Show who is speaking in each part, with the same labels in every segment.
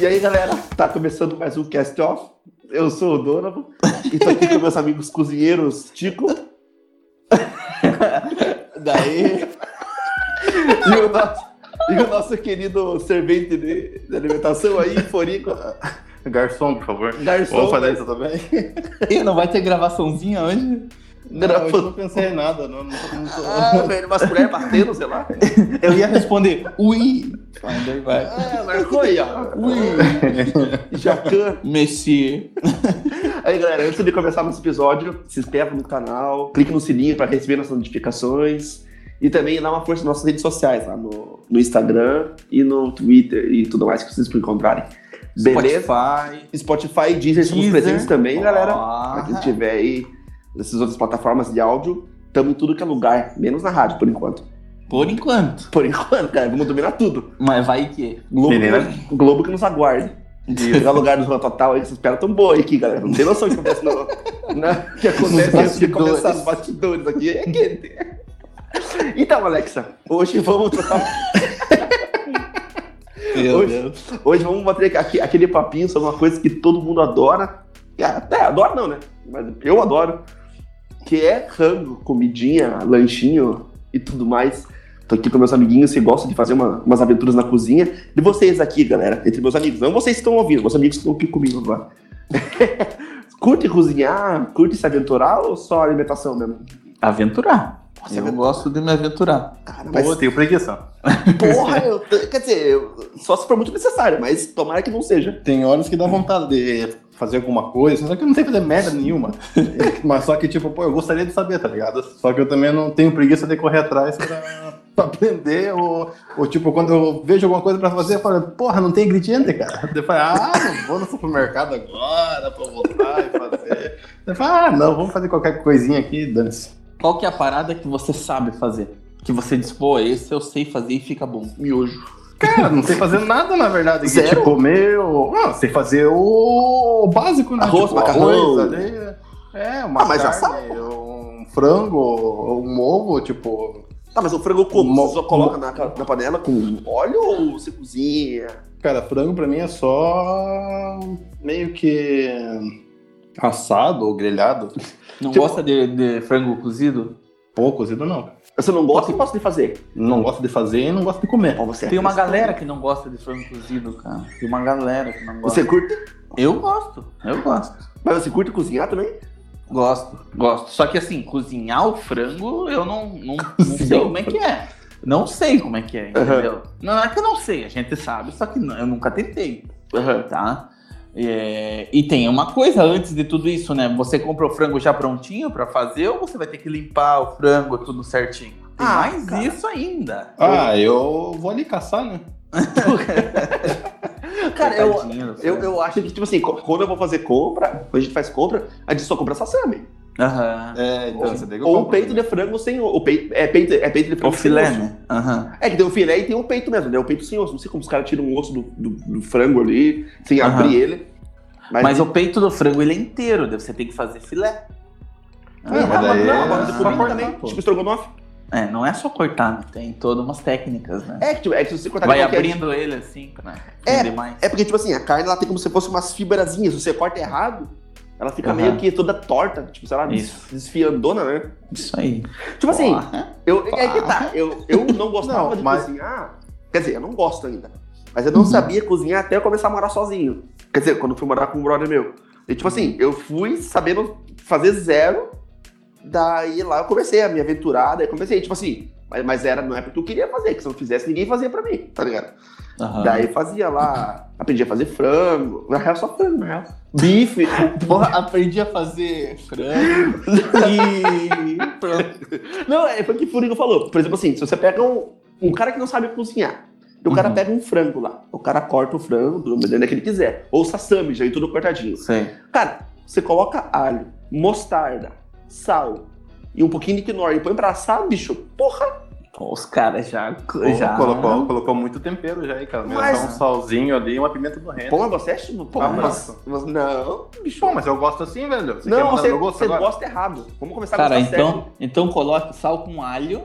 Speaker 1: E aí, galera, tá começando mais um Cast Off. Eu sou o Donovan e tô aqui com meus amigos cozinheiros Tico. Daí. E o nosso, e o nosso querido servente de, de alimentação aí, Forico.
Speaker 2: Garçom, por favor.
Speaker 1: Garçom.
Speaker 2: Vamos fazer isso também?
Speaker 3: E não vai ter gravaçãozinha hoje?
Speaker 2: Não, hoje eu não pensei em nada. Não, não, tô- não tô-
Speaker 1: Ah, velho, umas mulheres batendo, sei lá.
Speaker 3: Eu ia responder, ui. Daí vai.
Speaker 1: Ah, marcou aí, ó. Ui. Jacan.
Speaker 3: Messi.
Speaker 1: Aí, galera, antes de começar nosso episódio, se inscreva no canal, clique no sininho para receber nossas notificações e também dá uma força nas nossas redes sociais, lá no, no Instagram e no Twitter e tudo mais que vocês encontrarem. Beleza?
Speaker 3: Spotify.
Speaker 1: Spotify e Deezer estamos
Speaker 3: Deezer.
Speaker 1: presentes também, galera.
Speaker 3: Ah.
Speaker 1: Pra quem tiver aí nessas outras plataformas de áudio, estamos em tudo que é lugar, menos na rádio, por enquanto.
Speaker 3: Por enquanto.
Speaker 1: Por enquanto, cara, vamos dominar tudo.
Speaker 3: Mas vai que.
Speaker 1: Globo, que, Globo que nos aguarde. De pegar lugar do Rua Total aí, essas pernas tão boas aqui, galera. Não tem noção do que acontece no, na, que acontece antes de começar os bastidores aqui. É quente. Então, Alexa, hoje vamos trocar. Hoje-. Hoje vamos bater aqui, aquele papinho sobre uma coisa que todo mundo adora. É, Até adora não, né? Mas eu adoro. Que é rango, comidinha, lanchinho e tudo mais. Tô aqui com meus amiguinhos que gostam de fazer uma- umas aventuras na cozinha. E vocês aqui, galera, entre meus amigos. Não vocês que estão ouvindo, meus amigos que estão aqui comigo agora. curte cozinhar, curte se aventurar ou só alimentação mesmo?
Speaker 3: Aventurar.
Speaker 1: Nossa,
Speaker 3: eu
Speaker 1: aventurar.
Speaker 3: gosto de me aventurar.
Speaker 1: Cara, mas
Speaker 2: Pô, tenho preguiça.
Speaker 1: porra, eu, quer dizer, eu- só se for muito necessário, mas tomara que não seja.
Speaker 2: Tem horas que dá vontade de fazer alguma coisa, só que eu não sei fazer merda nenhuma. Mas só que, tipo, pô, eu gostaria de saber, tá ligado? Só que eu também não tenho preguiça de correr atrás pra, pra aprender, ou, ou, tipo, quando eu vejo alguma coisa pra fazer, eu falo, porra, não tem ingrediente, cara. Eu falo, ah, não vou no supermercado agora pra voltar e fazer. Eu falo, ah, não, vamos fazer qualquer coisinha aqui, dane-se.
Speaker 3: Qual que é a parada que você sabe fazer? Que você diz, pô, esse eu sei fazer e fica bom.
Speaker 1: Miojo.
Speaker 2: Cara, não sei fazer nada, na verdade. Que,
Speaker 1: Zero?
Speaker 2: tipo, meu. Não, sei fazer o básico, né?
Speaker 1: Arroz,
Speaker 2: tipo,
Speaker 1: macarrão.
Speaker 2: arroz ali. É, uma
Speaker 1: Ah, mas já
Speaker 2: carne, um frango, um ovo, tipo.
Speaker 1: Tá, mas o frango como?
Speaker 2: Mo-
Speaker 1: Você só coloca na, na panela com óleo ou você cozinha?
Speaker 2: Cara, frango pra mim é só meio que assado ou grelhado.
Speaker 3: Não
Speaker 1: Tipo-
Speaker 3: gosta de, de frango cozido?
Speaker 2: Pô, cozido não.
Speaker 1: Você não gosta ou gosta de fazer?
Speaker 2: Não gosto de fazer e não gosto de comer.
Speaker 1: Você é
Speaker 3: Tem uma
Speaker 1: cristão.
Speaker 3: galera que não gosta de frango cozido, cara. Tem uma galera que não gosta.
Speaker 1: Você curte?
Speaker 3: Eu gosto, eu gosto.
Speaker 1: Mas você curte cozinhar também?
Speaker 3: Gosto, gosto. Só que assim, cozinhar o frango, eu não, não, não sei como é que é. Não sei como é que é, entendeu? Não é que eu não sei, a gente sabe, só que não- eu nunca tentei,
Speaker 1: Aham.
Speaker 3: tá? É, e tem uma coisa antes de tudo isso, né? Você compra o frango já prontinho pra fazer ou você vai ter que limpar o frango tudo certinho? Tem
Speaker 1: Ah,
Speaker 3: mais
Speaker 1: cara.
Speaker 3: isso ainda.
Speaker 2: Ah, eu vou ali caçar, né?
Speaker 1: Cara, eu, eu, eu acho que, tipo assim, quando eu vou fazer compra, quando a gente faz compra, a gente só compra salame.
Speaker 3: Aham.
Speaker 2: É,
Speaker 1: Ou, ou um peito de frango sem o, o peito. É peito, é peito de frango
Speaker 3: O filé,
Speaker 1: sem osso.
Speaker 3: né? Aham.
Speaker 1: É que tem o filé e tem o peito mesmo, né? O peito sem osso. Não sei como os caras tiram o osso do, do, do frango ali, sem
Speaker 3: Aham.
Speaker 1: abrir ele. Mas,
Speaker 3: Mas o peito do frango ele é inteiro, daí você tem que fazer filé.
Speaker 1: Ah,
Speaker 2: mas
Speaker 1: mas
Speaker 2: daí
Speaker 1: não,
Speaker 2: é
Speaker 1: mas de
Speaker 2: só
Speaker 1: também.
Speaker 2: pô.
Speaker 1: Tipo estrogonofe.
Speaker 3: É, não é só cortar, né? tem todas umas técnicas, né?
Speaker 1: É que, tipo, é que se você cortar
Speaker 3: Vai abrindo ele assim, pra
Speaker 1: É. É porque, tipo assim, a carne ela tem como se fosse umas fibrazinhas. Se você corta errado, ela fica
Speaker 3: Aham.
Speaker 1: meio que toda torta, tipo, sei lá,
Speaker 3: Isso.
Speaker 1: desfiandona, né?
Speaker 3: Isso aí.
Speaker 1: Tipo assim,
Speaker 3: Porra.
Speaker 1: eu, é que tá, eu, eu não gostava
Speaker 2: Não,
Speaker 1: de
Speaker 2: mas-
Speaker 1: cozinhar. Quer dizer, eu não gosto ainda. Mas eu não
Speaker 3: Uhum.
Speaker 1: sabia cozinhar até eu começar a morar sozinho. Quer dizer, quando eu fui morar com um brother meu. E, tipo assim, eu fui sabendo fazer zero. Daí lá eu comecei a me aventurar, daí comecei, tipo assim, mas, mas era, não é porque eu queria fazer, que se eu não fizesse, ninguém fazia pra mim, tá ligado?
Speaker 3: Aham.
Speaker 1: Daí fazia lá, aprendi a fazer frango, na real só frango, na real. Bife,
Speaker 3: Porra, aprendi a fazer frango e pronto.
Speaker 1: Não, é foi o Furigo falou. Por exemplo, assim, se você pega um, um cara que não sabe cozinhar, e o cara
Speaker 3: Uhum.
Speaker 1: pega um frango lá, o cara corta o frango do maneira que ele quiser. Ou sassami, já e tudo cortadinho.
Speaker 3: Sei.
Speaker 1: Cara, você coloca alho, mostarda, sal e um pouquinho de quinoa e põe pra assar, bicho, porra,
Speaker 3: Pô, os caras já.
Speaker 2: Pô,
Speaker 3: já...
Speaker 2: colocou, colocou muito tempero já aí, cara.
Speaker 1: Mas-
Speaker 2: só um salzinho ali e uma pimenta do reino.
Speaker 1: pô, você é tipo, pô,
Speaker 2: Ah,
Speaker 1: mas, mas não, bicho.
Speaker 2: Pô, mas eu gosto assim, velho. Você quer
Speaker 1: não, você, você gosta errado. Vamos começar
Speaker 3: Cara,
Speaker 1: a gostar
Speaker 3: então, então coloque sal com alho,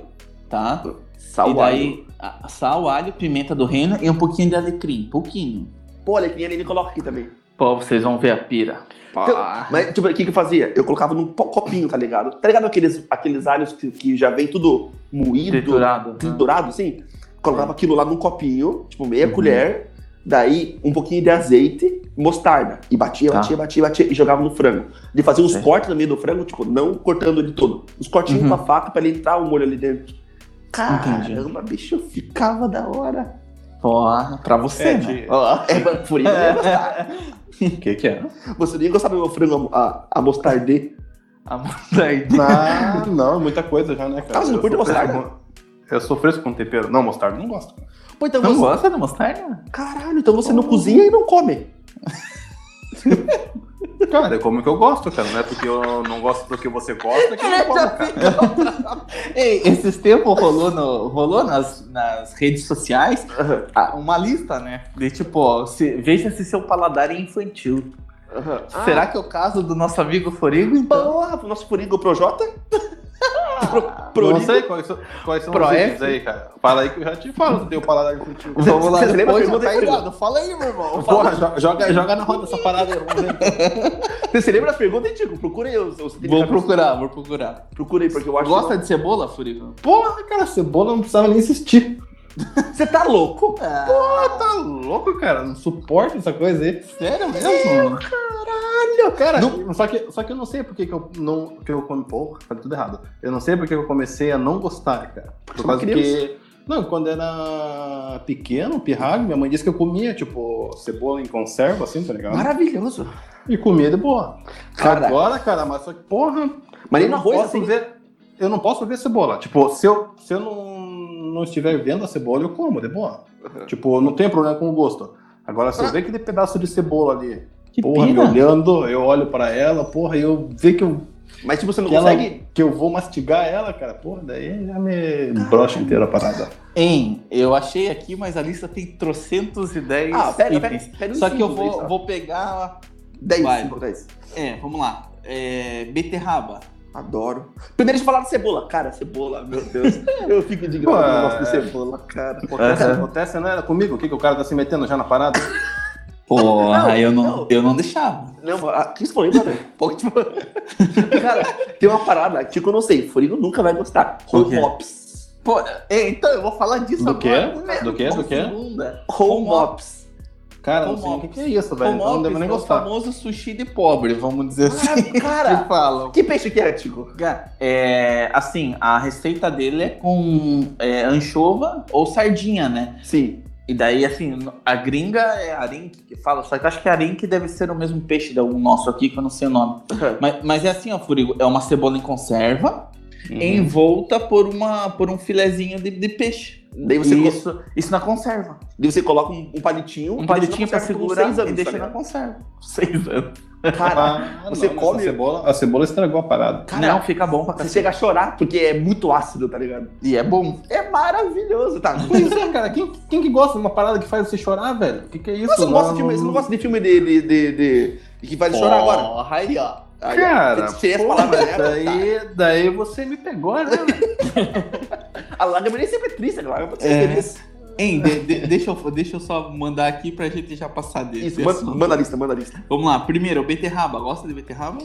Speaker 3: tá?
Speaker 1: Sal,
Speaker 3: e
Speaker 1: alho.
Speaker 3: daí, a- sal, alho, pimenta do reino e um pouquinho de alecrim. Pouquinho.
Speaker 1: Pô, nem ele coloca aqui também.
Speaker 3: Pô, vocês vão ver a pira.
Speaker 1: Então, mas, tipo, o que que eu fazia? Eu colocava num copinho, tá ligado? Tá ligado aqueles, aqueles alhos que, que já vem tudo moído,
Speaker 3: Triturado. né?
Speaker 1: triturado, assim? Colocava aquilo lá num copinho, tipo, meia
Speaker 3: Uhum.
Speaker 1: colher, daí um pouquinho de azeite, mostarda. E batia,
Speaker 3: Tá.
Speaker 1: batia, batia, batia, e jogava no frango. De fazer uns
Speaker 3: Certo.
Speaker 1: cortes no meio do frango, tipo, não cortando ele todo. Os cortinhos
Speaker 3: Uhum.
Speaker 1: com a faca pra ele entrar o molho ali dentro.
Speaker 3: Entendi.
Speaker 1: Caramba, bicho, ficava da hora.
Speaker 3: Porra, pra você,
Speaker 2: É,
Speaker 3: né?
Speaker 2: de-
Speaker 3: Ó.
Speaker 1: É, gostar.
Speaker 2: O que que é?
Speaker 1: Você nem gostava do meu frango a, a, mostardê.
Speaker 3: A mostarda.
Speaker 2: Ah, não, muita coisa já, né, cara?
Speaker 1: Ah, você não curte mostarda?
Speaker 2: com- Eu sou fresco com tempero. Não, mostarda não gosto.
Speaker 1: Pô, então
Speaker 3: Não
Speaker 1: você...
Speaker 3: gosta de mostarda?
Speaker 1: Caralho, então você não cozinha e não come.
Speaker 2: Cara, é como que eu gosto, cara. Não é porque eu não gosto porque você gosta que eu não como, cara.
Speaker 3: Ei, esses tempos rolou, no, rolou nas, nas redes sociais ah, uma lista, né? De tipo, ó, se, veja se seu paladar é infantil.
Speaker 1: aham.
Speaker 3: Será que é o caso do nosso amigo Forigo? Então?
Speaker 1: Porra, pro nosso Furigo Projota? Pro, pro
Speaker 2: não sei quais são, quais são
Speaker 3: Pro
Speaker 2: os itens aí, cara. Fala aí que eu já te falo se tem o paladar infantil.
Speaker 3: Vamos lá,
Speaker 1: Você lembra a
Speaker 3: depois,
Speaker 1: pergunta
Speaker 3: tá
Speaker 1: aí,
Speaker 3: ligado? Fala aí, meu irmão.
Speaker 2: Porra, jo- joga, joga na roda essa parada aí.
Speaker 1: Você lembra as perguntas, hein, Tico? Procura aí.
Speaker 3: Vou procurar, vou procurar.
Speaker 1: Procura aí, porque eu acho
Speaker 3: Gosta de cebola, Furigo?
Speaker 2: Porra, cara, cebola não precisava nem insistir.
Speaker 1: Você tá louco?
Speaker 3: Ah,
Speaker 2: Porra, tá louco, cara. Não suporto essa coisa aí.
Speaker 3: sério mesmo?
Speaker 2: Caralho, cara. Só, que, só que eu não sei porque que eu não. Que eu come. Porra, falei tudo errado. Eu não sei porque eu comecei a não gostar, cara. Por
Speaker 1: Sou
Speaker 2: causa
Speaker 1: criança.
Speaker 2: que. Não, quando era pequeno, pirralho, minha mãe disse que eu comia, tipo, cebola em conserva, assim, tá ligado?
Speaker 1: Maravilhoso.
Speaker 2: E comia de boa.
Speaker 1: Cara.
Speaker 2: Agora, cara, mas só que, porra.
Speaker 1: Mas nem no
Speaker 2: não
Speaker 1: arroz, assim.
Speaker 2: ver. Eu não posso ver cebola. Tipo, se eu, se eu não, não estiver vendo a cebola, eu como, de boa. Tipo, não tem problema com o gosto. Agora, se eu ver aquele pedaço de cebola ali,
Speaker 3: Que
Speaker 2: porra, me olhando, eu olho pra ela, porra, e eu ver que eu,
Speaker 1: Mas tipo, você não
Speaker 2: que, ela-
Speaker 1: consegue...
Speaker 2: que eu vou mastigar ela, cara, porra, daí já me brocha inteira a parada.
Speaker 3: Hein, eu achei aqui, mas a lista tem trocentos e dez
Speaker 1: Ah,
Speaker 3: itens.
Speaker 1: pega uns
Speaker 3: Só que eu vou,
Speaker 1: só.
Speaker 3: vou pegar.
Speaker 1: 10,
Speaker 3: Vai.
Speaker 1: 5, 10.
Speaker 3: É, vamos lá. É, beterraba.
Speaker 1: Adoro. Primeiro eu falar de cebola. Cara, cebola, meu Deus. Eu fico indignado
Speaker 2: Pô,
Speaker 1: com o negócio de cebola, cara.
Speaker 2: Acontece,
Speaker 3: Aham.
Speaker 2: acontece, né? Comigo, o que, que o cara tá se metendo já na parada?
Speaker 3: Porra,
Speaker 1: Não,
Speaker 3: eu, não,
Speaker 1: não.
Speaker 3: eu não deixava.
Speaker 1: Não, ah, falou aí, mano? Tipo... Cara, tem uma parada que tipo, eu não sei. Furigo nunca vai gostar. Home? Mops.
Speaker 3: Pô, é, então eu vou falar disso
Speaker 2: Do
Speaker 3: agora.
Speaker 2: quê?
Speaker 3: Meu,
Speaker 2: Do quê? Do quê?
Speaker 3: segunda.
Speaker 1: Home Mops.
Speaker 2: Cara, não sei o que, que é isso, velho. Então não devo nem
Speaker 3: é o
Speaker 2: gostar.
Speaker 3: famoso sushi de pobre, vamos dizer assim.
Speaker 1: Cara,
Speaker 3: que falam.
Speaker 1: que peixe que é, Tico?
Speaker 3: É, assim, a receita dele é com é, anchova ou sardinha, né?
Speaker 1: Sim.
Speaker 3: E daí, assim, a gringa é arenque que fala, só que eu acho que arenque deve ser o mesmo peixe do nosso aqui, que eu não sei o nome. Mas, mas é assim, ó, Furigo, é uma cebola em conserva,
Speaker 2: Uhum.
Speaker 3: envolta por, uma, por um filezinho de, de peixe.
Speaker 1: Daí você, co-
Speaker 3: isso, isso na conserva.
Speaker 1: daí você coloca um, um palitinho.
Speaker 3: Um palitinho
Speaker 1: por
Speaker 3: segurar
Speaker 1: seis anos,
Speaker 3: e deixa
Speaker 1: tá
Speaker 3: na conserva. Seis anos.
Speaker 1: Cara,
Speaker 2: Ah,
Speaker 1: Você
Speaker 2: não,
Speaker 1: come-
Speaker 2: essa cebola, a cebola estragou a parada.
Speaker 1: Cara,
Speaker 3: não, fica bom pra
Speaker 1: você chega a chorar porque é muito ácido, tá ligado?
Speaker 3: E é bom.
Speaker 1: É maravilhoso, tá?
Speaker 2: Pois é, cara, quem, quem que gosta de uma parada que faz você chorar, velho? O que, que é isso?
Speaker 1: Você não, gosta de filme, você não gosta de filme de, de, de, de- que faz chorar agora?
Speaker 3: Aí, ó.
Speaker 1: Aí,
Speaker 2: Cara,
Speaker 1: você as palavras dela, tá?
Speaker 2: daí, daí você me pegou, né?
Speaker 1: A lágrima nem sempre é triste, a lágrima pode ser
Speaker 3: É.
Speaker 1: feliz.
Speaker 3: Hein, de- de- deixa, eu, deixa eu só mandar aqui pra gente já passar desse
Speaker 1: Isso, manda, manda a lista, manda a lista.
Speaker 3: Vamos lá, primeiro, beterraba. Gosta de beterraba?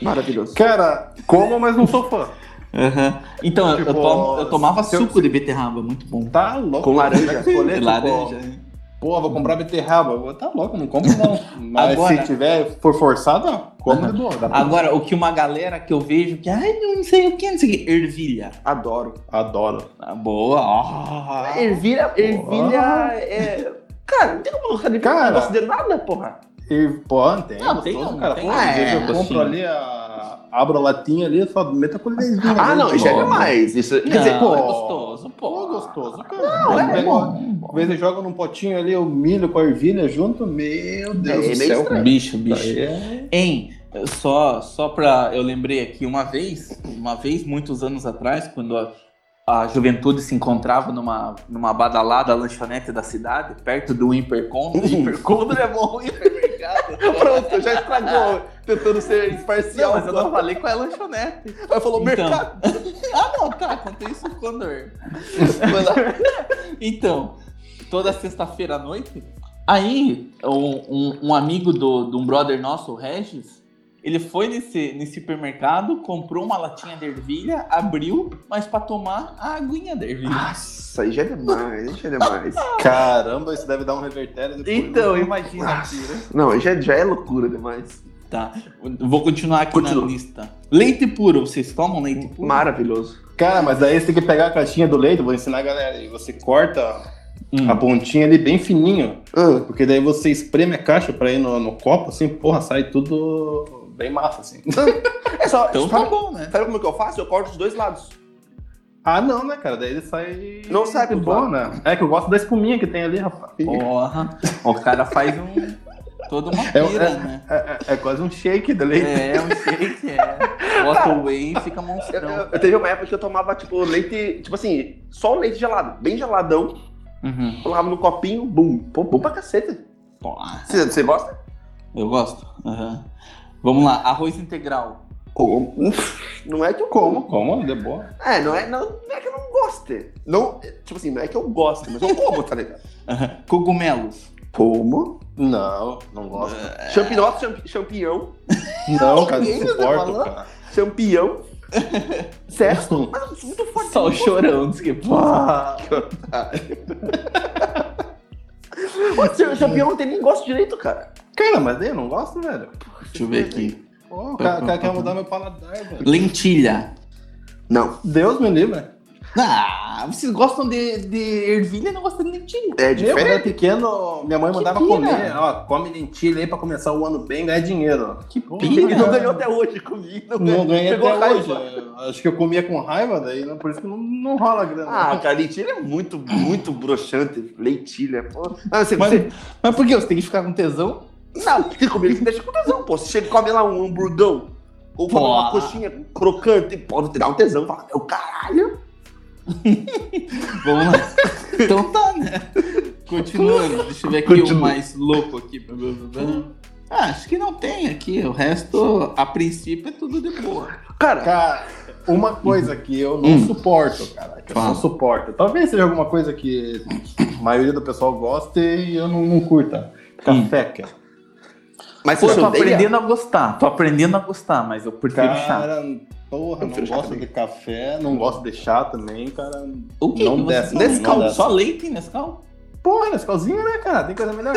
Speaker 1: Maravilhoso.
Speaker 2: cara, como, mas não sou fã.
Speaker 3: Aham. Então, eu- eu,
Speaker 2: Tipo,
Speaker 3: tomo- eu tomava
Speaker 2: eu-
Speaker 3: suco de beterraba, muito bom.
Speaker 2: Tá louco.
Speaker 1: Com laranja.
Speaker 2: Escolher,
Speaker 3: De laranja.
Speaker 2: Pô, vou comprar beterraba. Eu vou, Tá louco, não compro não. Mas
Speaker 3: Agora-
Speaker 2: se tiver, for forçado,
Speaker 3: Aham.
Speaker 2: de boa.
Speaker 3: Agora, o que uma galera que eu vejo que, ai, não sei o que, não sei o que, ervilha.
Speaker 1: Adoro.
Speaker 2: Adoro.
Speaker 3: Ah, boa. Ah.
Speaker 1: Ervilha, ervilha é... Cara, não tem como gostar de
Speaker 2: Cara.
Speaker 1: não gosto de nada, porra.
Speaker 2: E, pô, tem,
Speaker 3: Não,
Speaker 2: gostoso,
Speaker 3: tem um,
Speaker 2: cara.
Speaker 3: tem
Speaker 2: Pô,
Speaker 3: um.
Speaker 2: às vezes eu
Speaker 3: É,
Speaker 2: compro
Speaker 3: assim.
Speaker 2: ali, a... abro a latinha ali, só meto a colherzinha.
Speaker 1: Ah, não, isso é
Speaker 2: pô.
Speaker 1: demais. Isso, quer
Speaker 3: Não,
Speaker 1: dizer,
Speaker 2: pô,
Speaker 3: é gostoso, pô.
Speaker 2: Pô, gostoso, cara.
Speaker 1: Não, é
Speaker 2: pega-
Speaker 3: bom.
Speaker 2: Às vezes joga num potinho ali o milho com a ervilha junto, meu Deus
Speaker 1: É
Speaker 2: do céu.
Speaker 1: estranho.
Speaker 3: Bicho, bicho.
Speaker 2: É-
Speaker 3: Hein, só, só pra. Eu lembrei aqui uma vez, uma vez, muitos anos atrás, quando a, a juventude se encontrava numa, numa badalada lanchonete da cidade, perto do Hipercondro. Hipercondro é bom, hipermercado.
Speaker 1: Pronto, já estragou tentando ser
Speaker 3: Não,
Speaker 1: imparcial.
Speaker 3: mas eu não falei qual é a lanchonete.
Speaker 1: Aí falou
Speaker 3: Então.
Speaker 1: mercado.
Speaker 3: Ah, não, tá, contei isso
Speaker 1: lá.
Speaker 3: Então, toda sexta-feira à noite, Aí, um, um, um amigo do, de um brother nosso, o Regis, ele foi nesse, nesse supermercado, comprou uma latinha de ervilha, abriu, mas pra tomar a aguinha da ervilha.
Speaker 1: Nossa, aí já é demais, aí já é demais.
Speaker 2: Caramba, isso deve dar um revertério depois.
Speaker 3: Então,
Speaker 2: né?
Speaker 3: imagina aqui, né?
Speaker 1: Não, aí já, já é loucura demais.
Speaker 3: Tá, vou continuar aqui
Speaker 1: Continua.
Speaker 3: na lista. Leite puro, vocês tomam leite puro?
Speaker 1: Maravilhoso.
Speaker 2: Cara, mas daí você tem que pegar a caixinha do leite, vou ensinar a galera. E você corta
Speaker 3: Hum.
Speaker 2: a pontinha ali bem fininho.
Speaker 1: Ah,
Speaker 2: Porque daí você espreme a caixa pra ir no, no copo, assim, porra, sai tudo bem massa, assim.
Speaker 1: é só.
Speaker 3: Então tá bom, né?
Speaker 1: sabe como é que eu faço? Eu corto os dois lados.
Speaker 2: Ah, não, né, cara? Daí ele sai.
Speaker 1: Não sai
Speaker 2: de
Speaker 1: pro
Speaker 2: bom, né? É que eu gosto da espuminha que tem ali, rapaz.
Speaker 3: Porra, o cara faz um. toda uma
Speaker 2: É,
Speaker 3: pira,
Speaker 2: é-
Speaker 3: né?
Speaker 2: é- é- é quase um shake de leite.
Speaker 3: É, um shake, é. Bota o whey e fica
Speaker 1: Eu,
Speaker 3: monstrão.
Speaker 1: eu, eu teve uma época que eu tomava, tipo, leite, tipo assim, só o leite gelado, bem geladão,
Speaker 3: Uhum.
Speaker 1: colocava no copinho, bum. Pô, bom pra cacete.
Speaker 3: Porra,
Speaker 1: Você, você gosta?
Speaker 3: eu gosto. Aham. Vamos lá, arroz integral.
Speaker 1: Como? Não é que eu
Speaker 2: Como?
Speaker 1: como.
Speaker 2: De boa.
Speaker 1: É, não é, não, não é que eu não goste. Não, tipo assim, não é que eu goste, mas eu como, tá ligado?
Speaker 3: Aham. Cogumelos.
Speaker 1: Como?
Speaker 2: Não, não gosto.
Speaker 1: Champignon, champ, champignon,
Speaker 2: Não, cara, não suporto, cara.
Speaker 1: champignon. Certo? Mas muito forte.
Speaker 3: Só o chorão, diz que
Speaker 1: que otário. Seu champignon não tem nem gosto direito, cara.
Speaker 2: Cara, mas eu não gosto, velho.
Speaker 3: Deixa eu ver aqui.
Speaker 2: Pô, o cara, quer mudar meu paladar, velho.
Speaker 3: Lentilha.
Speaker 1: Não,
Speaker 2: Deus me livre.
Speaker 3: Ah, vocês gostam de, de ervilha e não gostam de lentilha.
Speaker 1: é
Speaker 2: Eu, quando era
Speaker 1: diferente.
Speaker 2: pequeno, minha mãe
Speaker 3: Que
Speaker 2: mandava
Speaker 3: pira.
Speaker 2: comer. Ó, come lentilha aí pra começar o ano bem, ganhar dinheiro.
Speaker 3: Que pira.
Speaker 1: Ele não ganhou até hoje comigo.
Speaker 2: Não ganhei
Speaker 1: Pegou
Speaker 2: até
Speaker 1: raiva.
Speaker 2: hoje. Acho que eu comia com raiva, daí né, por isso que não, não rola grana.
Speaker 1: Ah, cara, lentilha é muito, muito broxante. Lentilha, pô. Ah, você,
Speaker 3: Mas,
Speaker 1: você-
Speaker 3: mas por que? Você tem que ficar com tesão?
Speaker 1: Não, tem que comer que deixa com tesão, pô. Você chega e come lá um hamburgão, ou come
Speaker 3: Pô.
Speaker 1: uma coxinha crocante, pode te dar um tesão. Fala, meu caralho.
Speaker 3: Vamos lá. então tá, né? Continuando. Deixa eu ver aqui o
Speaker 1: Continua.
Speaker 3: mais louco aqui. Ah, acho que não tem aqui. O resto, a princípio, é tudo de boa.
Speaker 1: Cara,
Speaker 2: Cara, uma coisa que eu não
Speaker 3: Hum.
Speaker 2: suporto, cara, que eu não suporto. Talvez seja alguma coisa que a maioria do pessoal goste e eu não, não curta. Café, cara.
Speaker 1: Mas
Speaker 3: Pô,
Speaker 1: você
Speaker 3: tô
Speaker 1: odeia?
Speaker 3: aprendendo a gostar. Tô aprendendo a gostar, mas eu prefiro chá.
Speaker 2: Cara, porra,
Speaker 1: Eu
Speaker 2: não
Speaker 1: chá
Speaker 2: gosto de café, não gosto de chá também, cara.
Speaker 3: O que?
Speaker 2: Não desce?
Speaker 1: Nescau,
Speaker 2: não desce.
Speaker 3: Só leite em Nescau?
Speaker 2: Porra, Nescauzinho, né, cara? Tem coisa melhor?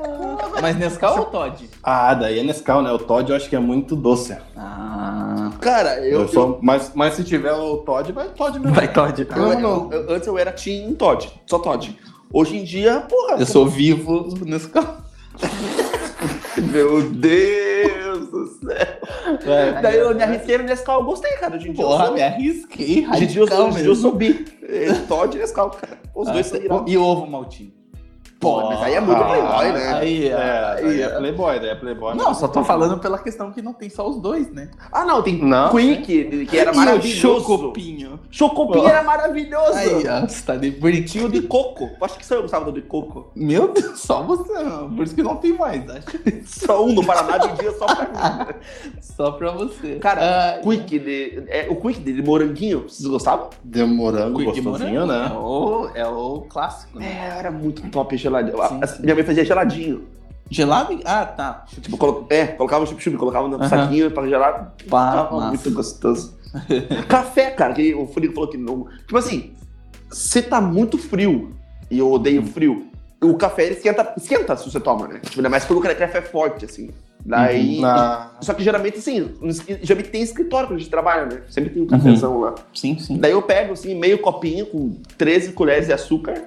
Speaker 3: Mas Nescau ou Todd?
Speaker 2: ah, daí é Nescau, né? O Todd eu acho que é muito doce.
Speaker 3: Ah.
Speaker 1: Cara, eu,
Speaker 2: Eu,
Speaker 1: eu,
Speaker 2: sou, mas, mas se tiver o Todd, vai Todd mesmo.
Speaker 3: Vai Todd. tá?
Speaker 1: eu-
Speaker 2: Não, não.
Speaker 1: eu- antes eu era Team Todd, só Todd. Hoje em dia, porra.
Speaker 3: Eu sou vivo Nescau.
Speaker 1: Meu Deus do céu.
Speaker 2: É,
Speaker 1: Daí eu me arrisquei no Nescau, eu gostei, cara. Hoje em dia eu
Speaker 3: Porra,
Speaker 1: sou.
Speaker 3: me arrisquei.
Speaker 1: Hoje em dia eu eu
Speaker 3: mesmo.
Speaker 1: sou bi. É, Todd e Nescau, cara. Os dois são irados.
Speaker 3: E ovo maltinho.
Speaker 1: Pô, mas aí é muito
Speaker 2: Ah,
Speaker 1: playboy, né?
Speaker 3: Aí,
Speaker 2: É,
Speaker 3: aí,
Speaker 2: é Playboy, daí é Playboy.
Speaker 3: Não, só tô falando pela questão que não tem só os dois, né?
Speaker 1: Ah, não, tem
Speaker 2: Não.
Speaker 1: Quick, que era
Speaker 3: E o
Speaker 1: maravilhoso.
Speaker 3: Chocopinho.
Speaker 1: Chocopinho era maravilhoso.
Speaker 3: Aí, ó, você tá de bonitinho
Speaker 1: de coco. Eu acho que só eu gostava do de coco.
Speaker 3: Meu Deus, só você. não. Por isso que não tem mais, acho.
Speaker 1: Só um no Paraná vendia só pra mim.
Speaker 3: Só pra você.
Speaker 1: Cara,
Speaker 3: Ai,
Speaker 1: Quick de. É, o Quick de moranguinho, vocês gostavam?
Speaker 2: De morango
Speaker 3: Quick
Speaker 2: gostosinho,
Speaker 3: Morango É
Speaker 2: né?
Speaker 3: o, é o clássico, né?
Speaker 1: É, era muito top geladinho.
Speaker 3: Sim,
Speaker 1: A-
Speaker 3: sim.
Speaker 1: Minha mãe fazia geladinho.
Speaker 3: Gelado? Ah, tá.
Speaker 1: Tipo, colo- é, colocava chup-chup, colocava no
Speaker 3: Aham.
Speaker 1: saquinho pra gelar.
Speaker 3: Pá,
Speaker 1: muito gostoso. Café, cara, que o Furico falou que não. Tipo assim, você tá muito frio, e eu odeio frio, o café ele esquenta, esquenta se você toma, né? Tipo, ainda mais quando o café é forte, assim. Daí.
Speaker 2: Na...
Speaker 1: Só que geralmente, assim, geralmente tem escritório quando a gente trabalha, né? Sempre tem um cafezão lá.
Speaker 3: Sim, sim.
Speaker 1: Daí eu pego, assim, meio copinho com 13 colheres de açúcar.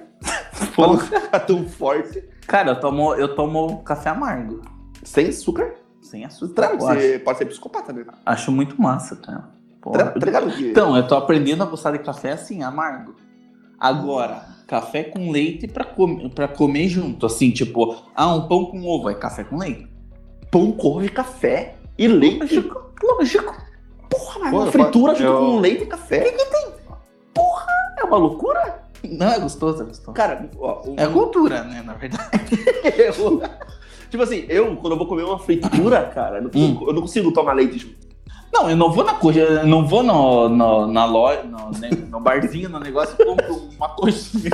Speaker 1: Pra não ficar tão forte.
Speaker 3: Cara, eu tomo, eu tomo café amargo.
Speaker 1: Sem açúcar.
Speaker 3: Sem açúcar. Eu acho.
Speaker 1: você pode ser psicopata, né?
Speaker 3: Acho muito massa, cara.
Speaker 1: Tá, tá ligado que...
Speaker 3: Então, eu tô aprendendo a gostar de café assim, amargo. Agora, café com leite pra, com, pra comer junto. Assim, tipo, ah, um pão com ovo, é café com leite.
Speaker 1: pão, couve, café e leite.
Speaker 3: Lógico, lógico.
Speaker 1: Porra,
Speaker 2: Pô,
Speaker 1: uma fritura junto
Speaker 2: eu-
Speaker 1: com leite e café. O que, que tem? Porra, é uma loucura.
Speaker 3: Não, é gostoso, é gostoso.
Speaker 1: Cara, ó, um-
Speaker 3: É cultura, né, na verdade.
Speaker 1: eu- tipo assim, eu, quando eu vou comer uma fritura, cara, eu não consigo, eu não consigo tomar leite junto.
Speaker 3: Não, eu não vou na coxa, eu não vou no, no, na loja, no, né, no barzinho, no negócio, e compro uma coxinha.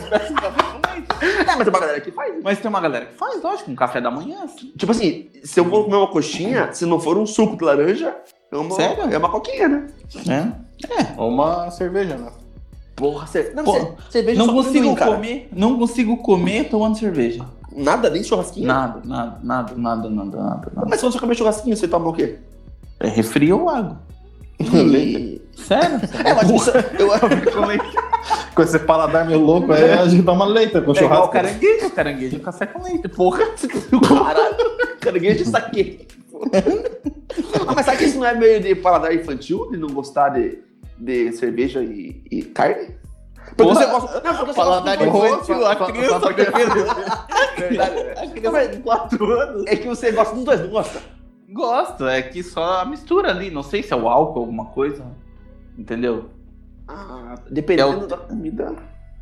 Speaker 1: É, mas tem uma galera que faz.
Speaker 3: Mas tem uma galera que faz, lógico, um café da manhã, assim.
Speaker 1: Tipo assim, se eu vou comer uma coxinha, se não for um suco de laranja, é uma,
Speaker 3: Sério?
Speaker 1: é uma coquinha, né?
Speaker 3: É.
Speaker 2: Ou uma cerveja, né?
Speaker 1: Porra, você. Não, você- cerveja
Speaker 3: Não consigo
Speaker 1: amendoim,
Speaker 3: comer, não consigo comer tomando cerveja.
Speaker 1: Nada, nem churrasquinho.
Speaker 3: Nada, nada, nada, nada, nada, nada.
Speaker 1: Mas se você comer churrasquinho, você toma o quê?
Speaker 3: É refri ou água?
Speaker 1: Leite.
Speaker 3: Sério?
Speaker 1: É, mas isso, eu,
Speaker 2: Com esse paladar meio louco aí, a gente toma leite com
Speaker 3: É igual
Speaker 2: churrasco.
Speaker 3: caranguejo, caranguejo café com leite. Porra.
Speaker 1: Caralho, caranguejo de saque. ah, mas sabe que isso não é meio de paladar infantil, de não gostar de, de cerveja e, e carne? Porque
Speaker 3: Porra,
Speaker 1: você gosta. Não, porque você
Speaker 3: paladar
Speaker 1: gosta muito
Speaker 3: infantil, a criança. A criança de 4 anos.
Speaker 1: É que você gosta dos dois, não gosta?
Speaker 3: Gosto, é que só a mistura ali. Não sei se é o álcool, alguma coisa. Entendeu?
Speaker 1: Ah, dependendo
Speaker 3: É o-
Speaker 1: da comida.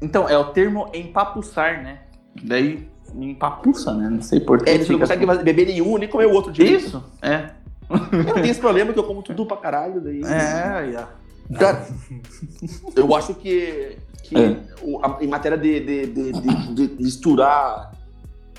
Speaker 3: Então, é o termo empapuçar, né? Daí empapuça, né? Não sei por que.
Speaker 1: É, você não consegue
Speaker 3: assim.
Speaker 1: beber nenhum, nem comer o outro direito.
Speaker 3: Isso, é.
Speaker 1: Eu tenho esse problema que eu como tudo pra caralho, daí.
Speaker 3: É, yeah.
Speaker 1: Cara, eu acho que, que
Speaker 3: É.
Speaker 1: o- a- em matéria de, de, de, de- de misturar.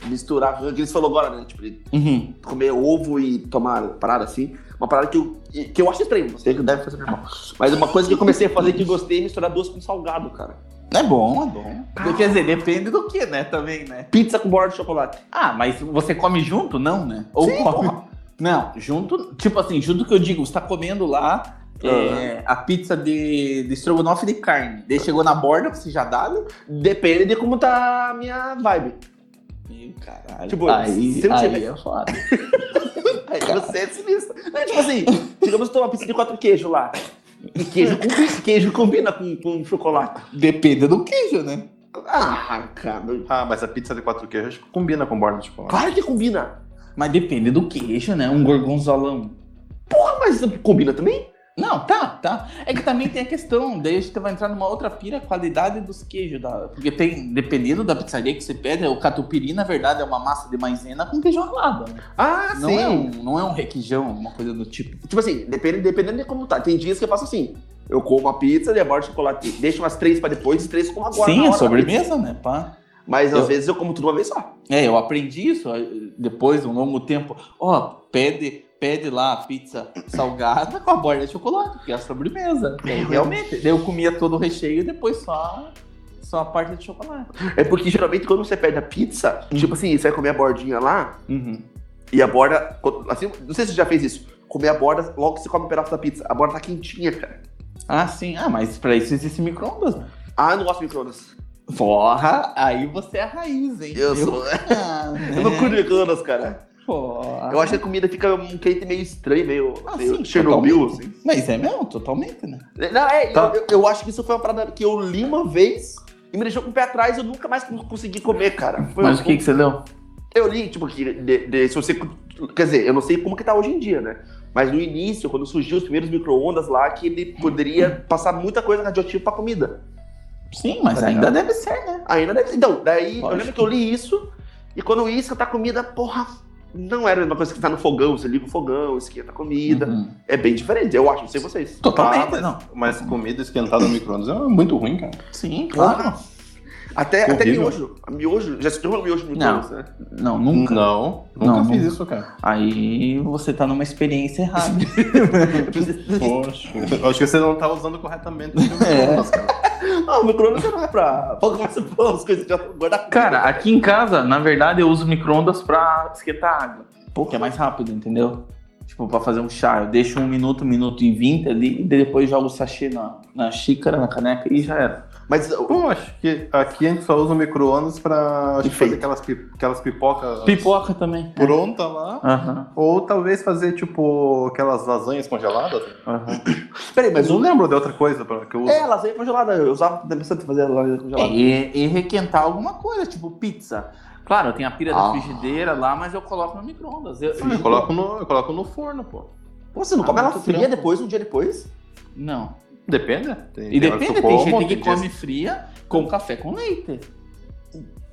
Speaker 1: Misturar, o que eles falou agora, né? Tipo,
Speaker 3: Uhum.
Speaker 1: comer ovo e tomar parada assim. Uma parada que eu, que eu acho estranho, você que deve fazer normal. Mas uma coisa que eu comecei a fazer que eu gostei é misturar doce com salgado, cara.
Speaker 3: É bom, é bom. Quer dizer, depende do que, né? Também, né?
Speaker 1: Pizza com borda de chocolate.
Speaker 3: Ah, mas você come junto? Não, né? Ou
Speaker 1: Sim,
Speaker 3: come.
Speaker 1: porra.
Speaker 3: Não, junto, tipo assim, junto que eu digo, você tá comendo lá é, a pizza de, de estrogonofe de carne. Daí chegou na borda, você já dá? né?
Speaker 1: Depende de como tá a minha vibe.
Speaker 3: Ih, caralho.
Speaker 1: Tipo,
Speaker 3: aí,
Speaker 1: se eu
Speaker 3: aí
Speaker 1: tiver-
Speaker 3: é foda.
Speaker 1: Aí você é sinistro. Não, tipo assim, digamos que tem uma pizza de quatro queijos lá. E queijo combina, queijo combina com, com chocolate.
Speaker 3: Depende do queijo, né?
Speaker 1: Ah, cara.
Speaker 2: Ah, mas a pizza de quatro queijos combina com borda de chocolate.
Speaker 1: Claro que combina.
Speaker 3: Mas depende do queijo, né? Um gorgonzolão.
Speaker 1: Porra, mas combina também?
Speaker 3: Não, tá, tá. É que também tem a questão, daí a gente vai entrar numa outra pira, a qualidade dos queijos. Da... Porque tem, dependendo da pizzaria que você pede, o catupiry, na verdade, é uma massa de maisena com queijo ralado. Né?
Speaker 1: Ah,
Speaker 3: Não, é um, não é um requeijão, uma coisa do tipo.
Speaker 1: Tipo assim, depende, dependendo de como tá. Tem dias que eu faço assim. Eu como a pizza, demoro chocolate, deixo umas três pra depois e três como agora.
Speaker 3: Sim, é sobremesa, né? Pá.
Speaker 1: Mas às
Speaker 3: Eu-
Speaker 1: vezes eu como tudo uma vez só.
Speaker 3: É, eu aprendi isso depois, um longo tempo. Ó, pede, pede lá a pizza salgada com a borda de chocolate, que é a sobremesa. Aí, realmente, daí eu comia todo o recheio e depois só, só a parte de chocolate.
Speaker 1: É porque geralmente quando você pede a pizza, tipo assim, você vai comer a bordinha lá
Speaker 3: Uhum.
Speaker 1: e a borda. Assim, não sei se você já fez isso. Comer a borda, logo que você come um pedaço da pizza. A borda tá quentinha, cara.
Speaker 3: Ah, sim. Ah, mas pra isso existe micro-ondas, né?
Speaker 1: Ah, eu não gosto de microondas.
Speaker 3: Porra, aí você é a raiz, hein?
Speaker 1: Eu sou.
Speaker 3: Ah,
Speaker 1: Eu não curto microondas, cara.
Speaker 3: Porra.
Speaker 1: Eu acho que a comida fica um quente meio estranho, meio,
Speaker 3: Ah,
Speaker 1: meio
Speaker 3: sim,
Speaker 1: Chernobyl,
Speaker 3: totalmente.
Speaker 1: assim.
Speaker 3: Mas é mesmo, totalmente, né?
Speaker 1: Não, é,
Speaker 2: Tá.
Speaker 1: eu, eu acho que isso foi uma parada que eu li uma vez e me deixou com o pé atrás e eu nunca mais consegui comer, cara. Foi
Speaker 3: Mas
Speaker 1: um-
Speaker 3: o que, que você leu?
Speaker 1: Eu li, tipo, que de- de- se você. Quer dizer, eu não sei como que tá hoje em dia, né? Mas no início, quando surgiu os primeiros micro-ondas lá, que ele poderia passar muita coisa radioativa pra comida.
Speaker 3: Sim, mas
Speaker 1: Tá
Speaker 3: ainda deve ser, né?
Speaker 1: Ainda deve Então, daí eu
Speaker 3: Lógico.
Speaker 1: lembro que eu li isso, e quando isso tá comida, porra, não era a mesma coisa que tá no fogão, você liga o fogão, esquenta a comida.
Speaker 3: Uhum.
Speaker 1: É bem diferente, eu acho, não sei vocês.
Speaker 3: Totalmente,
Speaker 2: Ah, mas,
Speaker 3: não.
Speaker 2: mas comida esquentada no micro-ondas é muito ruim, cara.
Speaker 3: Sim,
Speaker 1: Porra.
Speaker 3: claro.
Speaker 1: Até, até
Speaker 2: Horrível.
Speaker 1: miojo. Miojo, já se tornou miojo no micro-ondas, né?
Speaker 3: Não, nunca.
Speaker 2: Não, nunca
Speaker 3: Não,
Speaker 2: fiz
Speaker 3: nunca.
Speaker 2: isso, cara.
Speaker 3: Aí você tá numa experiência errada.
Speaker 2: Poxa, eu acho que você não tá usando corretamente o micro-ondas, cara.
Speaker 1: Não, o micro-ondas não é pra. Coisas já guardar
Speaker 3: Cara, aqui em casa, na verdade, eu uso micro-ondas pra esquentar água. Pô, que é mais rápido, entendeu? Tipo, pra fazer um chá, eu deixo um minuto, um minuto e vinte ali, e depois jogo o sachê na, na xícara, na caneca e já era.
Speaker 1: Mas
Speaker 2: Pô, acho que aqui a gente só usa o micro-ondas pra acho que fazer aquelas, aquelas pipocas
Speaker 3: Pipoca também.
Speaker 2: pronta lá.
Speaker 3: Aham,
Speaker 2: Ou talvez fazer, tipo, aquelas lasanhas congeladas.
Speaker 3: aham.
Speaker 1: Peraí,
Speaker 2: Mas eu não lembro de outra coisa pra, que eu uso.
Speaker 1: É, lasanha congelada. Eu usava bastante fazer lasanha congelada.
Speaker 3: E, e requentar alguma coisa, tipo pizza. Claro, eu tenho a pira
Speaker 1: Ah.
Speaker 3: da frigideira lá, mas eu coloco no micro-ondas. Eu,
Speaker 2: Eu coloco no, eu coloco no forno, pô.
Speaker 1: Pô, você não
Speaker 3: Ah,
Speaker 1: come ela
Speaker 3: muito
Speaker 1: fria
Speaker 3: trampo.
Speaker 1: depois, um dia depois?
Speaker 3: Não.
Speaker 2: Depende. Tem,
Speaker 3: E depende, tem gente que come fria com café com leite.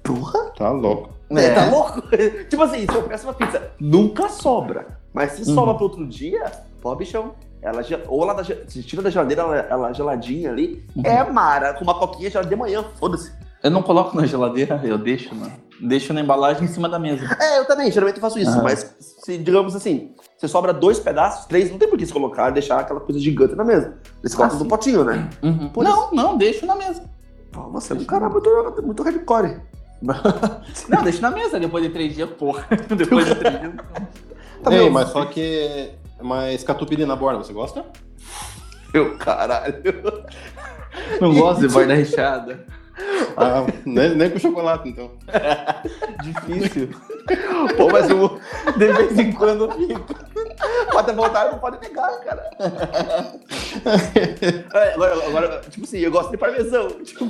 Speaker 1: Porra!
Speaker 2: Tá louco.
Speaker 1: É.
Speaker 3: É.
Speaker 1: Tá louco? tipo assim, se eu peço uma pizza, nunca sobra. Mas se
Speaker 3: Uhum.
Speaker 1: sobra pro outro dia, pô, bichão. ela ou ela ge- se tira da geladeira, ela, ela geladinha ali,
Speaker 3: Uhum.
Speaker 1: é mara, com uma coquinha gelada de manhã, foda-se.
Speaker 3: Eu não coloco na geladeira, eu deixo, na, deixo na embalagem em cima da mesa.
Speaker 1: É, eu também, geralmente eu faço isso, mas se, digamos assim, você sobra dois pedaços, três, não tem por que você colocar e deixar aquela coisa gigante na mesa. Você coloca
Speaker 3: Ah,
Speaker 1: no potinho, né?
Speaker 3: Uhum. Não, não, deixo na mesa.
Speaker 1: Pô, você é um cara muito, muito hardcore.
Speaker 3: Não, deixo na mesa depois de três dias, porra. Depois de três dias.
Speaker 1: Tá
Speaker 2: Ei,
Speaker 1: bom.
Speaker 2: mas só que. Mas catupiry na borda, você gosta?
Speaker 1: Meu caralho.
Speaker 3: Não gosto de borda recheada.
Speaker 2: Ah, nem, nem com chocolate, então.
Speaker 3: Difícil.
Speaker 1: Pô, mas o.
Speaker 3: De vez em quando fica.
Speaker 1: Pode voltar, não pode negar, cara. É, agora, agora, tipo assim, eu gosto de parmesão. Tipo...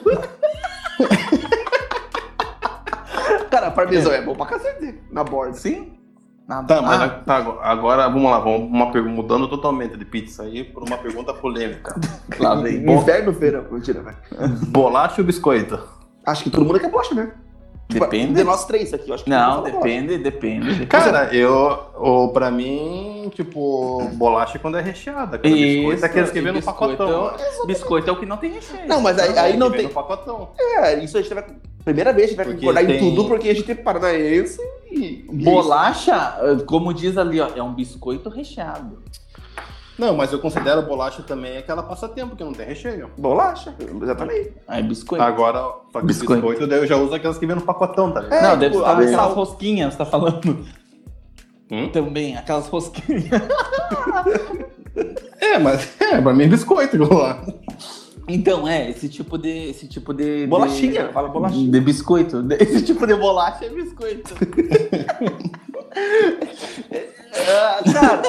Speaker 1: cara, parmesão é bom pra cacete na borda.
Speaker 3: Sim? Na-
Speaker 2: Tá, mas tá, agora vamos lá, vamos uma pergunta, mudando totalmente de pizza aí por uma pergunta polêmica.
Speaker 3: lá vem.
Speaker 1: Inverno, feira. Mentira, velho.
Speaker 2: Bolacha ou biscoito?
Speaker 1: Acho que todo mundo quer bolacha, né? Tipo,
Speaker 3: Depende.
Speaker 1: De nós três aqui, eu acho que
Speaker 3: Não, depende, depende.
Speaker 2: Cara, eu, ou pra mim, tipo, bolacha é quando é recheada. Quando é biscoito é aqueles que vem no
Speaker 3: biscoito
Speaker 2: pacotão.
Speaker 3: é- Biscoito é o que não tem recheio.
Speaker 1: Não, mas aí, aí não tem.
Speaker 2: no pacotão.
Speaker 1: É, isso a gente vai. Primeira vez a gente vai
Speaker 2: Porque
Speaker 1: concordar em
Speaker 2: tem-
Speaker 1: tudo, porque a gente é paranaense e. e
Speaker 3: Bolacha, como diz ali, ó, é um biscoito recheado.
Speaker 2: Não, mas eu considero bolacha também aquela passatempo que não tem recheio.
Speaker 1: é. Bolacha, exatamente.
Speaker 3: Aí biscoito.
Speaker 2: Agora, só que
Speaker 3: Biscoito.
Speaker 2: biscoito. daí eu já uso aquelas que vem no pacotão, tá ligado?
Speaker 1: É,
Speaker 3: não, deve
Speaker 1: tipo,
Speaker 3: estar
Speaker 1: a
Speaker 3: aquelas rosquinhas, você tá falando.
Speaker 2: Hum?
Speaker 3: Também, aquelas rosquinhas.
Speaker 2: É, mas é, pra mim é biscoito lá.
Speaker 3: Então, é, esse tipo de. Esse tipo de.
Speaker 1: Bolachinha,
Speaker 3: de-
Speaker 1: fala bolachinha.
Speaker 3: De biscoito. De- Esse tipo de bolacha é biscoito.
Speaker 1: Ah, cara,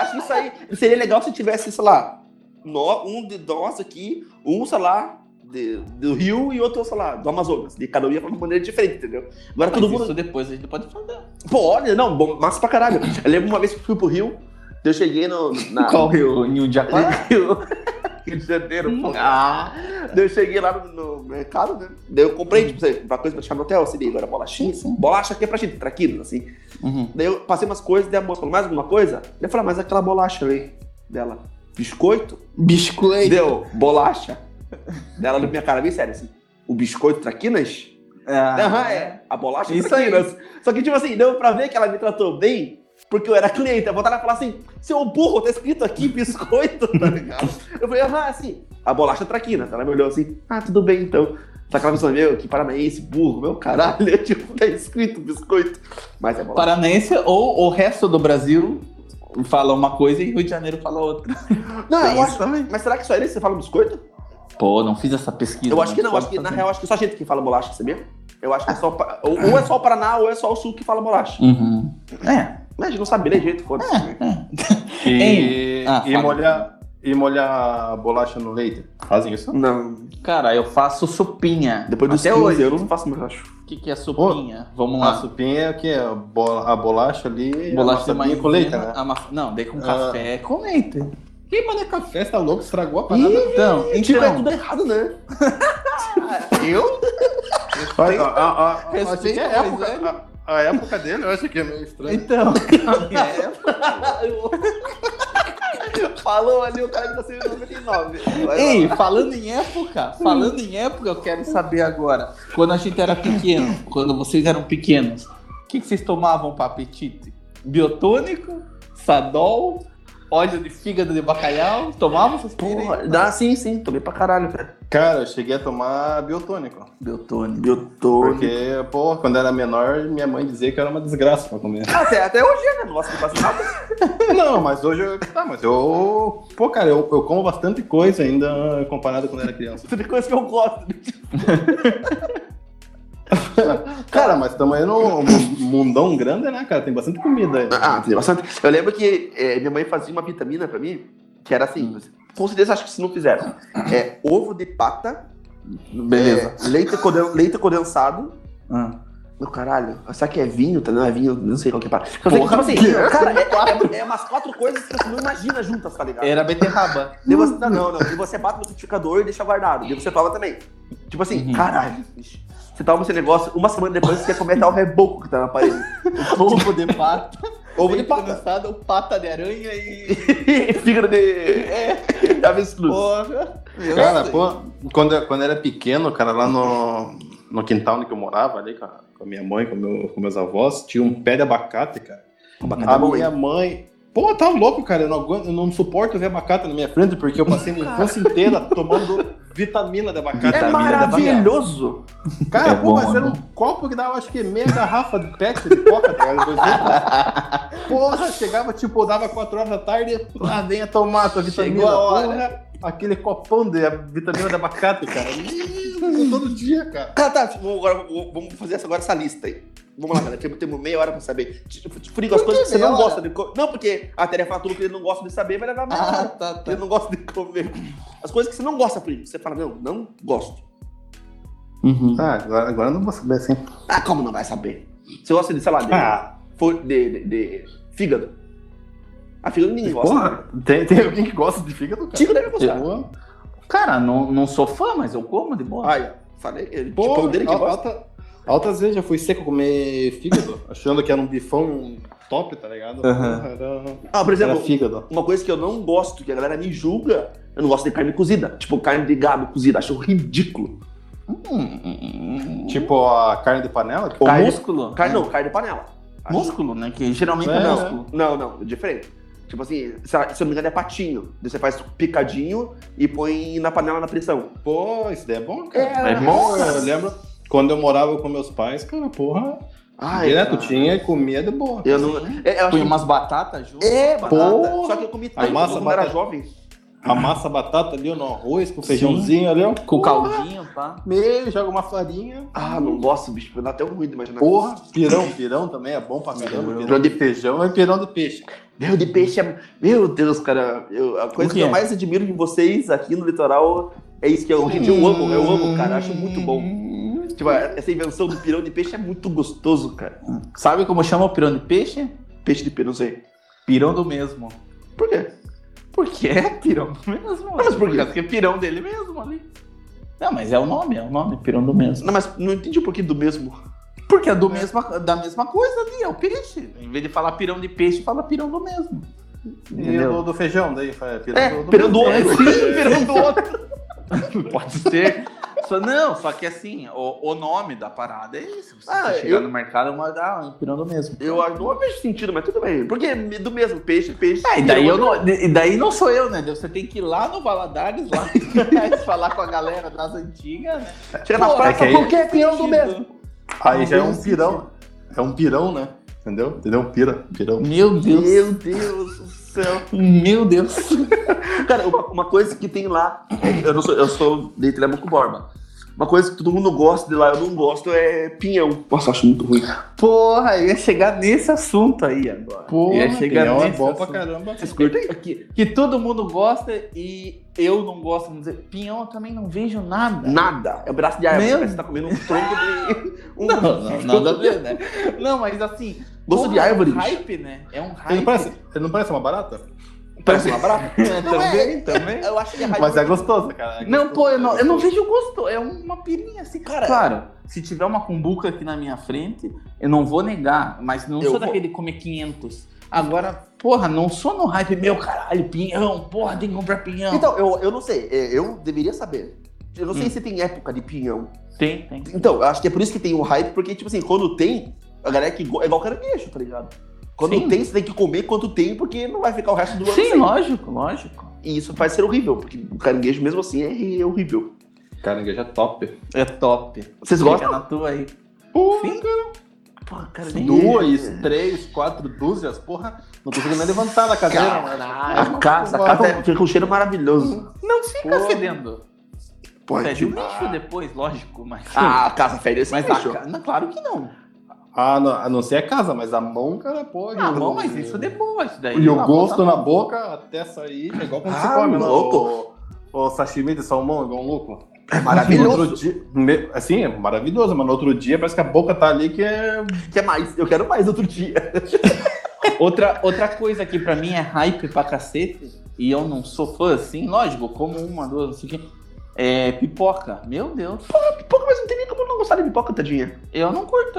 Speaker 1: acho que isso aí seria legal se tivesse, sei lá, nó- um de nós aqui, um, sei lá, de- do Rio e outro, sei lá, do Amazonas. De cada um ia falar de maneira diferente, entendeu? Agora
Speaker 3: Mas
Speaker 1: todo mundo.
Speaker 3: isso depois a gente pode falar.
Speaker 1: Pô, olha, não, bom, massa pra caralho. Eu lembro uma vez que fui pro Rio, eu cheguei no. Na...
Speaker 3: Qual rio? Em Undiaquara?
Speaker 1: Rio? Rio de Janeiro, pô.
Speaker 3: Ah,
Speaker 1: Daí eu cheguei lá no, no mercado, né? Daí eu comprei, tipo, uma coisa pra deixar no hotel, assim, agora bolachinha.
Speaker 3: Sim, sim.
Speaker 1: Bolacha aqui é pra gente, traquinas, assim.
Speaker 3: uhum.
Speaker 1: Daí eu passei umas coisas, daí a moça falou, mais alguma coisa? Daí eu falei, ah, mas aquela bolacha ali dela, biscoito?
Speaker 3: biscoito.
Speaker 1: Deu, bolacha. Dela na minha cara, bem sério, assim. O biscoito traquinas?
Speaker 3: Ah,
Speaker 1: Aham, é. A bolacha
Speaker 3: Isso
Speaker 1: traquinas. Só que, tipo assim, deu pra ver que ela me tratou bem, porque eu era cliente. Eu voltaram a falar assim, seu burro, tá escrito aqui biscoito, tá ligado? Eu falei, ah, assim, a bolacha traquinas. Ela me olhou assim, ah, tudo bem, então. Só que ela pensou, meu, que paranaense, burro, meu caralho, tipo, tá escrito biscoito. Mas é bolacha.
Speaker 3: Paranaense ou o resto do Brasil fala uma coisa e Rio de Janeiro fala outra.
Speaker 1: Não,
Speaker 3: Tem
Speaker 1: eu acho também. Mas será que só eles você fala biscoito?
Speaker 3: Pô, não fiz essa pesquisa.
Speaker 1: Eu acho que não, acho que na real, acho que só a gente que fala bolacha, sabia? Eu acho que é só. pa- Ou, ou é só o Paraná, ou é só o Sul que fala bolacha.
Speaker 3: Uhum. É.
Speaker 1: Mas a gente não sabe nem jeito, foda-se.
Speaker 2: E,
Speaker 3: Hein? Ah,
Speaker 2: e, molhar, e molhar a bolacha no leite. Fazem isso?
Speaker 1: Não.
Speaker 3: Cara, eu faço supinha.
Speaker 1: Depois dos
Speaker 3: Até
Speaker 1: 15
Speaker 3: hoje.
Speaker 1: eu não faço mais, acho.
Speaker 3: O que, que é supinha? Vamos
Speaker 2: A
Speaker 3: lá.
Speaker 2: supinha é o quê? A, bo- a bolacha ali,
Speaker 3: Bolacha de maisena.
Speaker 2: com leite, né?
Speaker 3: Não, daí com
Speaker 2: Ah.
Speaker 3: café com leite.
Speaker 2: Que mano é café? Você tá louco? Estragou a parada?
Speaker 3: Então,
Speaker 1: Tipo, é
Speaker 3: então
Speaker 1: tudo errado, né?
Speaker 3: eu
Speaker 2: Olha, a, a, a, que é a época, a, a época dele eu acho que é meio estranho.
Speaker 3: Então, época.
Speaker 1: Falou ali o cara que nasceu em 99. Vai
Speaker 3: Ei,
Speaker 1: lá.
Speaker 3: falando em época, falando em época, eu quero saber agora. Quando a gente era pequeno, quando vocês eram pequenos, o que, que vocês tomavam para apetite? Biotônico, sadol, óleo de fígado de bacalhau? Tomavam essas
Speaker 1: Porra, dá sim, sim. Tomei pra caralho, velho.
Speaker 2: Cara, eu cheguei a tomar biotônico.
Speaker 3: Biotônico.
Speaker 1: Biotônico.
Speaker 2: Porque, pô, quando era menor, minha mãe dizia que era uma desgraça pra comer.
Speaker 1: Até, até hoje é, né? Não gosto de fazer nada.
Speaker 2: Não, mas hoje eu. Tá, mas eu. Pô, cara, eu, eu como bastante coisa ainda comparado quando era criança.
Speaker 1: Tudo coisa que eu gosto.
Speaker 2: Cara, mas também no mundão grande, né, cara? Tem bastante comida aí.
Speaker 1: Ah, tem bastante. Eu lembro que é, minha mãe fazia uma vitamina pra mim, que era assim, com certeza acho que se não fizeram. É ovo de pata,
Speaker 3: Beleza.
Speaker 1: é, leite, conden- leite condensado.
Speaker 3: Ah.
Speaker 1: Meu caralho, será que é vinho? Tá? Não é vinho, não sei qual que é. sei que,
Speaker 3: Porra,
Speaker 1: tipo assim,
Speaker 3: Deus.
Speaker 1: cara, é, é, é umas quatro coisas que você não imagina juntas, tá ligado?
Speaker 3: Era beterraba.
Speaker 1: Daí você, não, não, não. E você bate no liquidificador e deixa guardado. E você toma também. Tipo assim,
Speaker 3: Uhum.
Speaker 1: caralho, bicho. Você toma esse negócio, uma semana depois você quer comer até o reboco que tá na parede.
Speaker 3: Ovo de pato.
Speaker 1: Ovo de pata.
Speaker 3: condensado, pata de aranha e.
Speaker 1: Fígado de. É, avestruz.
Speaker 3: Porra.
Speaker 2: Cara, pô, quando, eu- quando eu era pequeno, cara, lá no, no quintal onde que eu morava, ali com a, com a minha mãe, com, meu, com meus avós, tinha um pé de abacate, cara.
Speaker 1: Abacate
Speaker 2: A minha
Speaker 1: hein?
Speaker 2: mãe. Pô, tá louco, cara. Eu não, eu não suporto ver abacate na minha frente, porque eu passei minha infância inteira tomando vitamina de abacate.
Speaker 1: É
Speaker 3: Vitamina
Speaker 1: maravilhoso.
Speaker 2: Cara,
Speaker 3: É
Speaker 2: pô,
Speaker 3: bom,
Speaker 2: mas era um copo que dava, acho que meia garrafa de pet de coca, tá ligado? Dois litros. Porra, chegava, tipo, dava 4 horas da tarde, ah, venha tomar tua vitamina.
Speaker 3: Chegou a hora.
Speaker 2: Porra, aquele copão de vitamina de abacate, cara. Todo dia, cara.
Speaker 1: Tá, tá, vamos, agora, vamos- fazer agora essa lista aí. Vamos lá, galera. Temos, temos meia hora pra saber. Tipo, Frigo, as coisas
Speaker 2: que
Speaker 1: você não
Speaker 2: meia
Speaker 1: gosta de comer. Não, porque a Tere fala tudo que ele não gosta de saber, vai levar meia
Speaker 3: Ah,
Speaker 1: hora.
Speaker 3: tá, tá.
Speaker 1: Ele não gosta de comer. As coisas que você não gosta, Frigo. Você fala, não, não gosto.
Speaker 3: Uhum.
Speaker 2: Ah, agora, agora eu não vou saber assim.
Speaker 1: Ah, como não vai saber? Você gosta de, sei lá, de,
Speaker 2: Ah,
Speaker 1: de, de, de fígado? A fígado ninguém gosta.
Speaker 2: porra, tem, tem alguém que gosta de fígado, cara?
Speaker 1: Tico deve gostar.
Speaker 2: Eu-
Speaker 3: Cara, não, não sou fã, mas eu como de boa.
Speaker 1: Ai, falei, ele,
Speaker 2: Pô,
Speaker 1: tipo, dele que
Speaker 2: al-
Speaker 1: gosta.
Speaker 2: alta- altas vezes já fui seco comer fígado, achando que era um bifão top, tá ligado? Era,
Speaker 1: Ah, por exemplo,
Speaker 2: fígado.
Speaker 1: uma coisa que eu não gosto, que a galera me julga, eu não gosto de carne cozida. Tipo, carne de gado cozida. Acho ridículo.
Speaker 3: Hum,
Speaker 2: Tipo a carne de panela?
Speaker 3: o
Speaker 1: carne-
Speaker 3: músculo.
Speaker 1: Carne não, carne de panela. Acho-
Speaker 3: Músculo, né? Que geralmente é,
Speaker 2: É,
Speaker 3: músculo.
Speaker 1: Não, não, é diferente. Tipo assim, se eu não me engano é patinho. Daí você faz picadinho e põe na panela na pressão.
Speaker 2: Pô, isso daí é bom, cara.
Speaker 3: É bom,
Speaker 2: Eu lembro quando eu morava com meus pais, cara, porra,
Speaker 1: Ai,
Speaker 2: direto
Speaker 1: cara.
Speaker 2: tinha e comia de boa.
Speaker 1: Eu não. É, eu que-
Speaker 3: umas batatas junto.
Speaker 1: É, batata.
Speaker 2: Porra.
Speaker 1: Só que eu comi
Speaker 2: A
Speaker 1: tanto
Speaker 2: massa
Speaker 1: quando eu era
Speaker 2: batata.
Speaker 1: jovem.
Speaker 2: Amassa a batata ali no arroz, com feijãozinho ali, ó.
Speaker 3: Com
Speaker 2: Porra,
Speaker 3: caldinho, pá.
Speaker 2: Meio, joga uma farinha.
Speaker 1: Ah, não gosto, bicho. Dá até um ruim de imaginar.
Speaker 2: Porra, pirão, pirão também é bom pra caramba.
Speaker 1: Pirão.
Speaker 2: Pirão de feijão é pirão de peixe.
Speaker 1: Meu, de peixe é. Meu Deus, cara. eu- a coisa
Speaker 3: O
Speaker 1: que
Speaker 3: quê?
Speaker 1: eu mais admiro em vocês aqui no litoral é isso que eu, gente, eu amo, eu amo, cara. Acho muito bom. Tipo, essa invenção do pirão de peixe é muito gostoso, cara.
Speaker 3: Sabe como chama o pirão de peixe?
Speaker 1: Peixe de peixe, não sei.
Speaker 3: Pirão do mesmo.
Speaker 1: Por quê?
Speaker 3: Porque é pirão do mesmo.
Speaker 1: Mas por quê?
Speaker 3: Porque é pirão dele mesmo ali. Não, mas é o nome, é o nome, pirão do mesmo.
Speaker 1: Não, mas não entendi o porquê do mesmo.
Speaker 3: Porque é do mesma, da mesma coisa ali, é o peixe. Em vez de falar pirão de peixe, fala pirão do mesmo.
Speaker 2: E
Speaker 3: Entendeu?
Speaker 2: do, do feijão, daí faz pirão
Speaker 1: É,
Speaker 2: do, do
Speaker 1: pirão do
Speaker 2: mesmo.
Speaker 1: outro. pirão do outro.
Speaker 3: Pode ser. Só, não, só que assim, o, o nome da parada é esse. Se
Speaker 1: Ah,
Speaker 3: você chegar
Speaker 1: eu-
Speaker 3: no mercado, é uma, ah, um pirão do mesmo.
Speaker 1: Eu acho- não vejo sentido, mas tudo bem. Porque é do mesmo peixe, peixe.
Speaker 3: É, e daí, eu não, e daí não sou eu, né? Você tem que ir lá no Valadares, lá falar com a galera das antigas, né?
Speaker 1: Chega na praça,
Speaker 2: é
Speaker 1: por que é pirão do mesmo?
Speaker 2: Aí já é
Speaker 3: Não
Speaker 2: um pirão. É um pirão, né? Entendeu? Entendeu? Pira, pirão.
Speaker 3: Meu Deus.
Speaker 1: Meu Deus do céu.
Speaker 3: Meu Deus.
Speaker 1: Cara, uma, uma coisa que tem lá, é- eu, não sou, eu sou de Telemaco Borba. Uma coisa que todo mundo gosta de lá, eu não gosto, é pinhão. Nossa, eu acho muito ruim.
Speaker 3: Porra, eu ia chegar nesse assunto aí agora.
Speaker 2: Pô,
Speaker 3: ia chegar
Speaker 2: pirão é
Speaker 3: nesse
Speaker 2: bom pra
Speaker 3: assunto.
Speaker 2: caramba.
Speaker 1: Vocês curtem?
Speaker 3: Que, que todo mundo gosta e eu não gosto. Vamos dizer, pinhão eu também não vejo nada.
Speaker 1: Nada. É um braço de árvore. Parece que tá comendo um tronco de. Um...
Speaker 3: Não, não, nada a ver, né? Não, mas assim.
Speaker 1: Gosto
Speaker 3: porra,
Speaker 1: de árvore,
Speaker 3: É um hype, né? É um hype.
Speaker 2: Ele não, parece, ele não parece uma barata?
Speaker 1: Parece uma. Não, é-
Speaker 3: também, também.
Speaker 1: Eu acho que é
Speaker 2: Mas é gostoso, cara. é
Speaker 3: Não,
Speaker 2: gostoso,
Speaker 3: pô, eu
Speaker 2: é
Speaker 3: não, eu não vejo gosto. É uma pirinha assim.
Speaker 1: Cara,
Speaker 3: claro, se tiver uma cumbuca aqui na minha frente, eu não vou negar. Mas não
Speaker 1: Eu
Speaker 3: sou
Speaker 1: vou.
Speaker 3: daquele comer 500. Agora, porra, não sou no hype, meu caralho, pinhão, porra, tem que comprar pinhão.
Speaker 1: Então, eu, eu não sei. é, Eu deveria saber. Eu não sei
Speaker 3: Hum.
Speaker 1: se tem época de pinhão.
Speaker 3: tem, tem.
Speaker 1: Então, eu acho que é por isso que tem o hype, porque, tipo assim, quando tem, a galera que é igual caranguejo, tá ligado? Quando
Speaker 3: Sim.
Speaker 1: tem, você tem que comer quanto tem, porque não vai ficar o resto do ano
Speaker 3: Sim,
Speaker 1: sem.
Speaker 3: lógico, lógico.
Speaker 1: E isso faz ser horrível, porque o caranguejo, mesmo assim, é horrível.
Speaker 2: Caranguejo é top.
Speaker 3: É top.
Speaker 1: Vocês
Speaker 3: Fica
Speaker 1: gostam?
Speaker 3: na tua aí.
Speaker 2: Porra,
Speaker 3: Sim.
Speaker 1: Cara,
Speaker 3: Sim.
Speaker 2: Duas, três, quatro dúzias, porra. Não consigo nem levantar da cadeira, mano.
Speaker 1: A casa, a casa é- fica com um cheiro maravilhoso.
Speaker 3: Não fica
Speaker 2: Pô.
Speaker 3: fedendo.
Speaker 1: Pô,
Speaker 3: Fede o lixo depois, lógico, mas.
Speaker 1: ah, a casa fede esse
Speaker 3: mas
Speaker 1: bicho.
Speaker 3: a ca- não, claro que não.
Speaker 2: Ah, não, a não ser a casa, mas a mão, cara, pode.
Speaker 3: Ah, não, mas isso depois. Isso daí
Speaker 2: E o gosto na boca até sair é igual quando
Speaker 1: Ah,
Speaker 2: você come
Speaker 1: louco.
Speaker 2: no, o sashimi de salmão, igual um louco.
Speaker 1: É maravilhoso.
Speaker 2: outro dia, assim, é maravilhoso, mas no outro dia parece que a boca tá ali que é.
Speaker 1: Quer mais? Eu quero mais outro dia.
Speaker 3: Outra, outra coisa que pra mim é hype pra cacete, e eu não sou fã assim, lógico, como uma, duas, não sei o quê, é pipoca. Meu Deus,
Speaker 1: Pipoca, mas não tem nem como não gostar de pipoca, tadinha.
Speaker 3: eu não curto.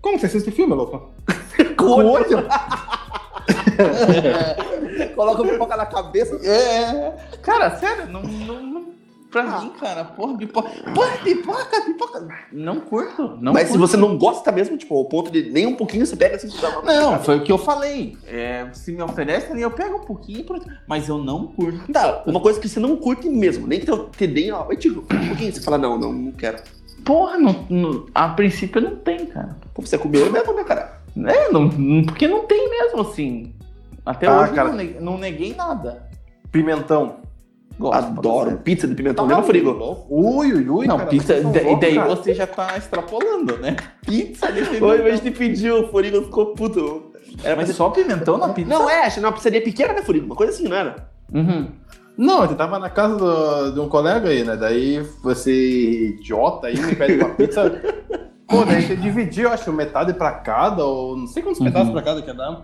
Speaker 2: Como você assiste filme, louco?
Speaker 1: Com olho. Coloca a pipoca na cabeça.
Speaker 3: É. Cara, sério, não. não, não- pra mim, cara, porra, pipoca. Porra, pipoca, pipoca. Não curto. Não
Speaker 1: Mas se
Speaker 3: curto.
Speaker 1: você não gosta mesmo, tipo, ao ponto de nem um pouquinho você pega assim, você dá uma...
Speaker 3: Não, foi o que eu falei. É, se me oferecem, eu pego um pouquinho, mas eu não curto.
Speaker 1: Tá, uma coisa que você não curte mesmo, nem que teu te deem, ó, eu digo, um pouquinho, você fala, não, não, não quero.
Speaker 3: Porra, não, não- a princípio não tem, cara.
Speaker 1: Pô, você comeu mesmo, né, cara?
Speaker 3: É, não, não- porque não tem mesmo, assim. Até
Speaker 2: Ah,
Speaker 3: hoje
Speaker 2: cara.
Speaker 3: não, ne- não neguei nada.
Speaker 2: Pimentão.
Speaker 3: Gosto.
Speaker 1: Adoro. Pizza de pimentão,
Speaker 2: Tá
Speaker 1: mesmo frigo.
Speaker 2: Ui, ui, ui.
Speaker 3: Não,
Speaker 2: cara,
Speaker 3: pizza, da- e
Speaker 2: loucos,
Speaker 3: daí
Speaker 2: cara.
Speaker 3: você já tá extrapolando, né? Pizza de pimentão.
Speaker 1: mas te pediu, o Furigo ficou puto. Era
Speaker 3: Mas só pimentão na pizza?
Speaker 1: Não, é, achei uma pizzaria pequena, né, Furigo? Uma coisa assim, não era?
Speaker 3: Uhum.
Speaker 2: Não, ele tava na casa do- de um colega aí, né? Daí você, idiota, aí me pede uma pizza. Pô, daí você dividiu, eu acho, metade pra cada, ou não sei quantos
Speaker 3: Uhum.
Speaker 2: pedaços pra cada que dá.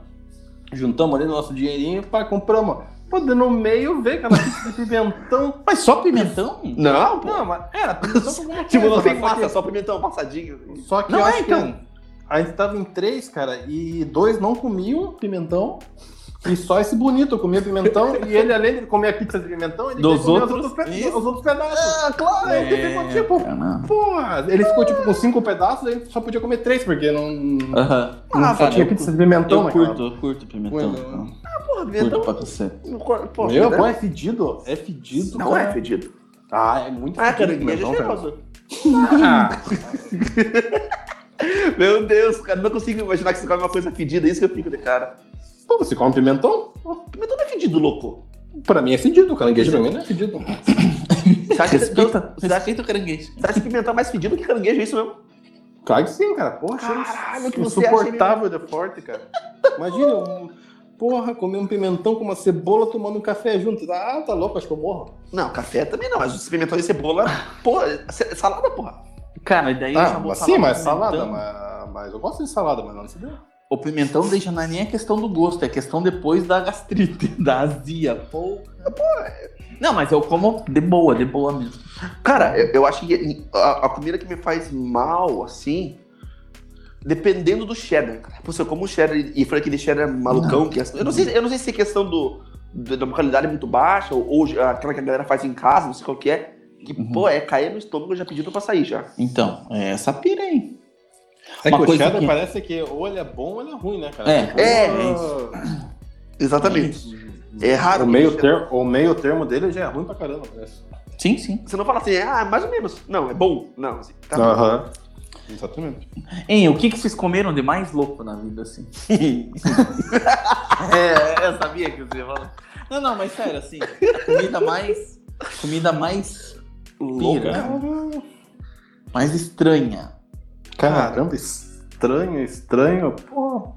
Speaker 2: Juntamos ali no nosso dinheirinho e compramos. Pô, daí no meio veio aquela pizza de pimentão.
Speaker 3: Mas só pimentão?
Speaker 1: Não, pô.
Speaker 2: Não, mas era pimentão com alguma coisa.
Speaker 1: Tipo, não tem massa,
Speaker 2: que-
Speaker 1: só pimentão passadinho.
Speaker 2: Só que
Speaker 3: Não
Speaker 2: eu
Speaker 3: é,
Speaker 2: acho
Speaker 3: então.
Speaker 2: que a gente tava em três, cara, e dois não comiam pimentão. E só esse bonito comia pimentão, e ele, além de comer a pizza de pimentão, ele
Speaker 3: Dos
Speaker 2: comer
Speaker 3: outros,
Speaker 2: os outros, pe- os outros pedaços.
Speaker 1: Ah, claro.
Speaker 2: Aí ele ficou tipo,
Speaker 3: caramba.
Speaker 2: porra, ele ficou tipo com cinco pedaços, aí só podia comer três, porque não,
Speaker 3: Aham.
Speaker 2: não só tinha pizza de pimentão,
Speaker 3: Eu
Speaker 2: naquela-
Speaker 3: curto, eu curto pimentão. Então.
Speaker 1: Porra,
Speaker 3: Curto
Speaker 1: pimentão.
Speaker 3: pra você.
Speaker 1: Pô,
Speaker 2: Meu,
Speaker 1: né?
Speaker 2: pô, é fedido. É fedido.
Speaker 1: Não
Speaker 2: cara.
Speaker 1: é fedido.
Speaker 2: Ah, é muito
Speaker 1: Ah,
Speaker 2: fedido.
Speaker 1: é
Speaker 2: pimentão, cara.
Speaker 1: cheiroso.
Speaker 2: Ah,
Speaker 1: Meu Deus, cara, não consigo imaginar que você come uma coisa fedida, é isso que eu fico de cara.
Speaker 2: Pô, você come pimentão?
Speaker 1: Pimentão não é fedido, louco.
Speaker 2: Pra mim é fedido, caranguejo pra mim não é fedido.
Speaker 1: Você acha, que,
Speaker 3: Respeita,
Speaker 1: você acha,
Speaker 3: respeita o caranguejo.
Speaker 1: você acha que pimentão é mais fedido que caranguejo, é isso mesmo?
Speaker 2: Claro que sim, cara. Porra,
Speaker 1: Caralho, que você
Speaker 2: insuportável de forte, cara. Imagina, um, porra, comer um pimentão com uma cebola tomando um café junto. Ah, tá louco, acho que eu morro.
Speaker 1: Não, café também não, mas os pimentão e cebola, porra, é salada, porra.
Speaker 3: Cara, daí
Speaker 2: Ah, mas sim, mas salada, mas, mas eu gosto de salada, mas não se deu.
Speaker 3: O pimentão deixa não é nem a questão do gosto, é a questão depois da gastrite, da azia. Pô, Não, mas eu como de boa, de boa mesmo.
Speaker 1: Cara, eu, eu acho que a, a comida que me faz mal, assim, dependendo do cheddar. Cara. Pô, se eu como cheddar e e for aquele cheddar malucão, que é, eu, não sei, eu não sei se é questão do, do- da qualidade muito baixa ou, ou aquela que a galera faz em casa, não sei qual que é. Que,
Speaker 3: Uhum.
Speaker 1: pô, é cair no estômago já pedindo pra sair já.
Speaker 3: Então, é essa pira aí.
Speaker 2: É
Speaker 3: Uma
Speaker 2: que o
Speaker 3: coisa
Speaker 2: cheddar
Speaker 3: que-
Speaker 2: parece que ou ele é bom ou ele é ruim, né, cara?
Speaker 3: É,
Speaker 2: Tipo,
Speaker 1: é,
Speaker 2: ah,
Speaker 1: Exatamente. É raro.
Speaker 2: O meio, termo, o meio termo dele já é ruim pra caramba, parece.
Speaker 3: Sim, sim.
Speaker 1: Você não fala assim, ah, mais ou menos. Não, é bom. Não, assim, tá bom.
Speaker 2: Aham. Exatamente.
Speaker 3: Hein, o que, que vocês comeram de mais louco na vida, assim? é, eu sabia que você ia falar. Não, não, mas sério, assim, comida mais. Comida mais.
Speaker 1: Louca.
Speaker 3: Pira, mais estranha.
Speaker 2: Caramba, estranho, estranho. Pô,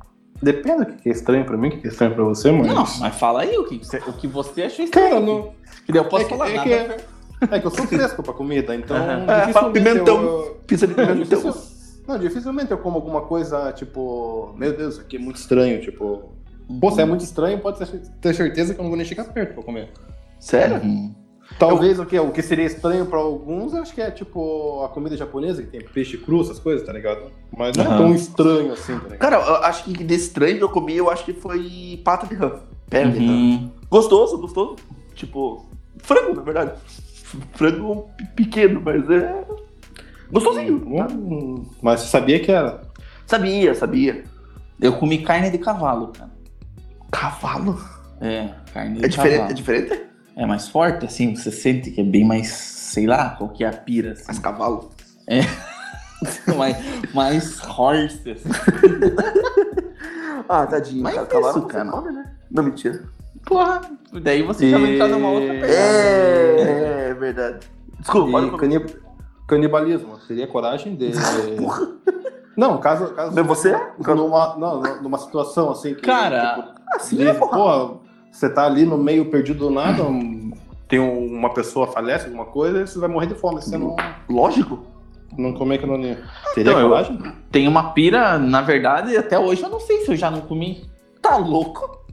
Speaker 2: depende do que é estranho pra mim, o que é estranho pra você, mas.
Speaker 3: Não, mas fala aí o que, você, o que você achou estranho.
Speaker 2: Cara, não.
Speaker 3: Que daí eu posso
Speaker 2: É que-
Speaker 3: falar
Speaker 2: é
Speaker 3: nada.
Speaker 2: que- É que eu sou fresco pra comida, então.
Speaker 3: Aham.
Speaker 1: É, fala pimentão.
Speaker 2: eu-
Speaker 1: Pizza de pimentão.
Speaker 2: Não, dificilmente eu como alguma coisa, tipo, meu Deus, isso aqui é muito estranho, tipo. Pô, se é muito estranho, pode ter- ter certeza que eu não vou nem chegar perto pra comer.
Speaker 1: Sério?
Speaker 3: Uhum.
Speaker 2: Talvez o que, o que seria estranho pra alguns, eu acho que é tipo a comida japonesa, que tem peixe cru, essas coisas, tá ligado? Mas não é
Speaker 3: Aham.
Speaker 2: tão estranho assim, tá ligado?
Speaker 1: Cara, eu acho que desse estranho que eu comi, eu acho que foi pata de rã. Perna de rã.
Speaker 3: Uhum.
Speaker 1: Gostoso, gostoso. Tipo, frango, na verdade. Frango pe- pequeno, mas é. Gostosinho. tá?
Speaker 2: Hum, mas você sabia que era?
Speaker 1: Sabia, sabia.
Speaker 3: Eu comi carne de cavalo, cara.
Speaker 1: Cavalo?
Speaker 3: É, carne de
Speaker 1: É diferente, é
Speaker 3: cavalo.
Speaker 1: diferente?
Speaker 3: É mais forte, assim, você sente que é bem mais, sei lá, qual que é a pira, assim.
Speaker 1: Mas cavalo.
Speaker 3: mais, mais horse, assim.
Speaker 1: Ah, tadinho.
Speaker 3: Mas
Speaker 1: cara,
Speaker 3: isso,
Speaker 1: cavalo não
Speaker 3: cara.
Speaker 1: come, né? Não, mentira.
Speaker 3: Porra, daí você já vai entrar numa outra pegada.
Speaker 1: É, é verdade. Desculpa,
Speaker 2: E
Speaker 1: comer.
Speaker 2: cani- canibalismo. Teria coragem de. Não, caso. caso
Speaker 1: Mas você?
Speaker 2: Numa, não, numa situação assim que.
Speaker 3: Cara,
Speaker 2: tipo,
Speaker 1: Assim,
Speaker 2: de,
Speaker 1: é, porra.
Speaker 2: porra, você tá ali no meio perdido do nada, um- tem um- uma pessoa falece, alguma coisa, e você vai morrer de fome. Você não,
Speaker 1: Lógico.
Speaker 2: não comer ali. Teria
Speaker 3: Então, eu-
Speaker 2: coragem?
Speaker 3: Tem uma pira, na verdade, até hoje eu não sei se eu já não comi.
Speaker 1: Tá louco?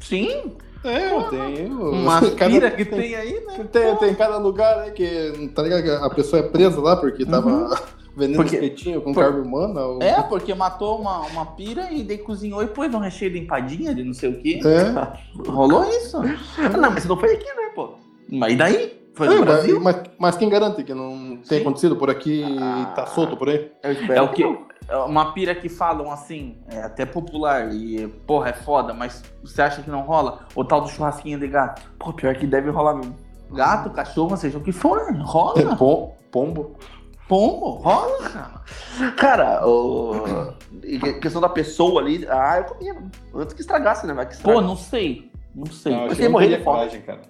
Speaker 3: Sim,
Speaker 2: É, eu tenho.
Speaker 3: uma
Speaker 2: cada-
Speaker 3: pira que tem aí, né?
Speaker 2: Tem, tem cada lugar né, que, tá ligado? A pessoa é presa lá porque tava
Speaker 3: Uhum.
Speaker 2: Vendendo
Speaker 3: Porque-
Speaker 2: espetinho com
Speaker 3: por-
Speaker 2: carne humana? ou-
Speaker 3: É, porque matou uma, uma pira e daí cozinhou e pôs um recheio de empadinha de não sei o quê.
Speaker 2: É.
Speaker 3: Rolou isso.
Speaker 1: Ah, não, mas não foi aqui, né, pô?
Speaker 3: Mas e daí? Foi
Speaker 2: É,
Speaker 3: no
Speaker 2: mas,
Speaker 3: Brasil?
Speaker 2: mas, mas quem garante que não tem acontecido por aqui
Speaker 1: Ah.
Speaker 2: e tá solto por aí?
Speaker 1: Eu espero
Speaker 3: É o que?
Speaker 1: não.
Speaker 3: é Uma pira que falam assim, é até popular e, porra, é foda, mas você acha que não rola? O tal do churrasquinho de gato.
Speaker 1: Pô, pior que deve rolar mesmo.
Speaker 3: Gato, cachorro, seja o que for,
Speaker 2: É,
Speaker 3: rola.
Speaker 2: pom- pombo.
Speaker 3: Pombo, rola, cara.
Speaker 1: Cara, o... que- questão da pessoa ali, ah, eu comia antes que estragasse, né? Vai que
Speaker 3: Pô,
Speaker 1: estraga.
Speaker 3: não sei. Não sei.
Speaker 2: Não, eu
Speaker 1: morrer de fome.
Speaker 2: coragem, cara.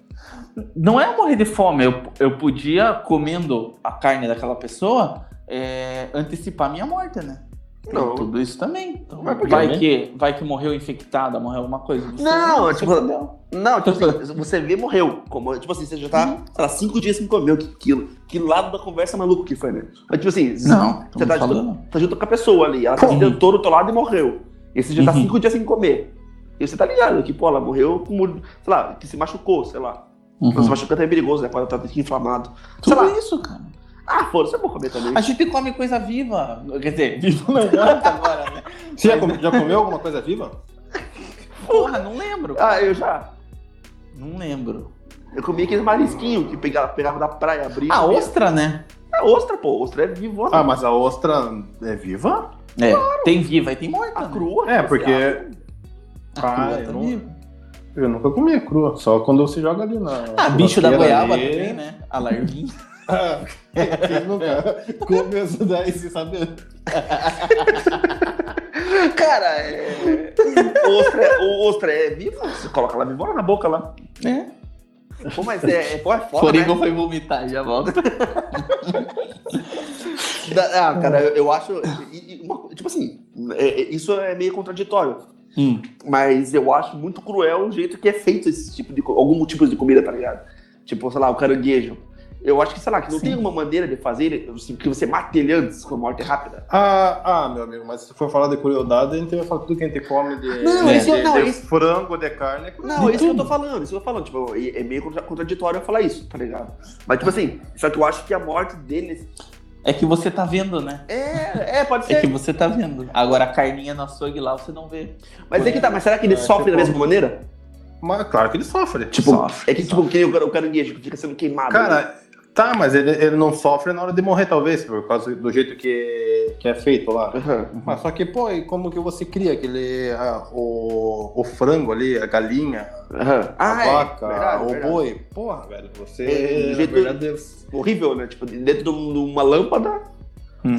Speaker 3: Não é morrer de fome. Eu, eu podia, comendo a carne daquela pessoa, é, antecipar minha morte, né?
Speaker 1: Não.
Speaker 3: tudo isso também.
Speaker 1: Quê,
Speaker 3: vai,
Speaker 1: né?
Speaker 3: que, vai que morreu infectada, morreu alguma coisa. Você-
Speaker 1: Não,
Speaker 3: você
Speaker 1: tipo,
Speaker 3: fudeu.
Speaker 1: Não, tipo assim, você vê, morreu. Como, tipo assim, você já tá,
Speaker 3: Uhum.
Speaker 1: sei lá, cinco dias sem comer que. Que lado da conversa maluco que foi, né? Mas, tipo assim,
Speaker 3: Não,
Speaker 1: você tá junto, tá junto com a pessoa ali, ela tá se tentou do teu lado e morreu. E você já tá
Speaker 3: Uhum.
Speaker 1: cinco dias sem comer. E você tá ligado que, pô, ela morreu com, sei lá, que se machucou, sei lá.
Speaker 3: Uhum.
Speaker 1: Se machucou até é perigoso, né? Pode estar inflamado. Sei
Speaker 3: Tudo
Speaker 1: lá.
Speaker 3: isso, cara.
Speaker 1: Ah, foda-se, eu vou comer também.
Speaker 3: A gente come coisa viva. Quer dizer, viva não conta agora, né?
Speaker 2: Você já, come- já comeu alguma coisa viva?
Speaker 3: Porra, não lembro.
Speaker 1: Ah, eu já.
Speaker 3: Não lembro.
Speaker 1: Eu comi aquele marisquinho que pegava, pegava da praia, abria.
Speaker 3: Ah,
Speaker 1: comia.
Speaker 3: ostra, né?
Speaker 1: É ostra, pô. Ostra é viva.
Speaker 2: Ah, mas a ostra é viva?
Speaker 3: É, tem viva e tem morta.
Speaker 1: A
Speaker 3: né?
Speaker 1: crua.
Speaker 2: É, porque.
Speaker 3: A crua
Speaker 2: Ah,
Speaker 3: tá
Speaker 2: eu não- eu nunca comi crua, só quando você joga ali na.
Speaker 3: Ah, bicho da goiaba
Speaker 2: ali.
Speaker 3: também, né? A larvinha.
Speaker 2: Ah, Quem nunca daí sem saber?
Speaker 1: Cara, é. o ostra, é- o ostra é vivo? Você coloca lá viva na boca lá.
Speaker 3: É.
Speaker 1: Pô, mas é, é, pô, é foda,
Speaker 3: Coringa
Speaker 1: né?
Speaker 3: foi vomitar, já volta.
Speaker 1: Da- Ah, cara, eu, eu acho. e- e uma- tipo assim, é- é- isso é meio contraditório.
Speaker 3: Hum.
Speaker 1: Mas eu acho muito cruel o jeito que é feito esse tipo de. algum tipo de comida, tá ligado? Tipo, sei lá, o caranguejo. Eu acho que, sei lá, que não
Speaker 3: Sim.
Speaker 1: tem uma maneira de fazer assim, que você mate ele antes com a morte rápida.
Speaker 2: Ah, ah, meu amigo, mas se for falar de crueldade, a gente vai falar tudo que a gente come de,
Speaker 1: Não,
Speaker 2: de,
Speaker 1: esse eu-
Speaker 2: de-
Speaker 1: não,
Speaker 2: de
Speaker 1: esse-
Speaker 2: frango, de carne. é.
Speaker 1: Não,
Speaker 3: De
Speaker 1: isso que eu
Speaker 3: tudo.
Speaker 1: tô falando, isso que eu tô falando. Tipo, é é meio contra- contraditório eu falar isso, tá ligado? Mas, tipo assim, só que eu acho que a morte deles.
Speaker 3: É que você tá vendo, né?
Speaker 1: É, é, pode
Speaker 3: É
Speaker 1: ser.
Speaker 3: que você tá vendo. Agora a carninha no açougue lá você não vê.
Speaker 1: Mas é que tá, mas será que ele
Speaker 2: É,
Speaker 1: sofre
Speaker 2: tipo-
Speaker 1: da mesma maneira?
Speaker 2: Mas claro que ele sofre.
Speaker 1: Tipo,
Speaker 3: Sofre,
Speaker 1: é que tipo, que nem o caranguejo fica sendo queimado. né?
Speaker 2: Tá, mas ele, ele não sofre na hora de morrer, talvez, por causa do jeito que, que é feito lá.
Speaker 1: Aham.
Speaker 2: Mas só que, pô, e como que você cria aquele. ah, o, o frango ali, a galinha,
Speaker 1: Aham.
Speaker 2: a
Speaker 1: Ah, é,
Speaker 2: vaca,
Speaker 1: verdade,
Speaker 2: o
Speaker 1: verdade.
Speaker 2: boi? Porra, velho, você.
Speaker 1: É,
Speaker 2: na
Speaker 1: jeito-
Speaker 2: verdade,
Speaker 1: Horrível, né? Tipo, dentro de um- uma lâmpada.
Speaker 3: Uhum.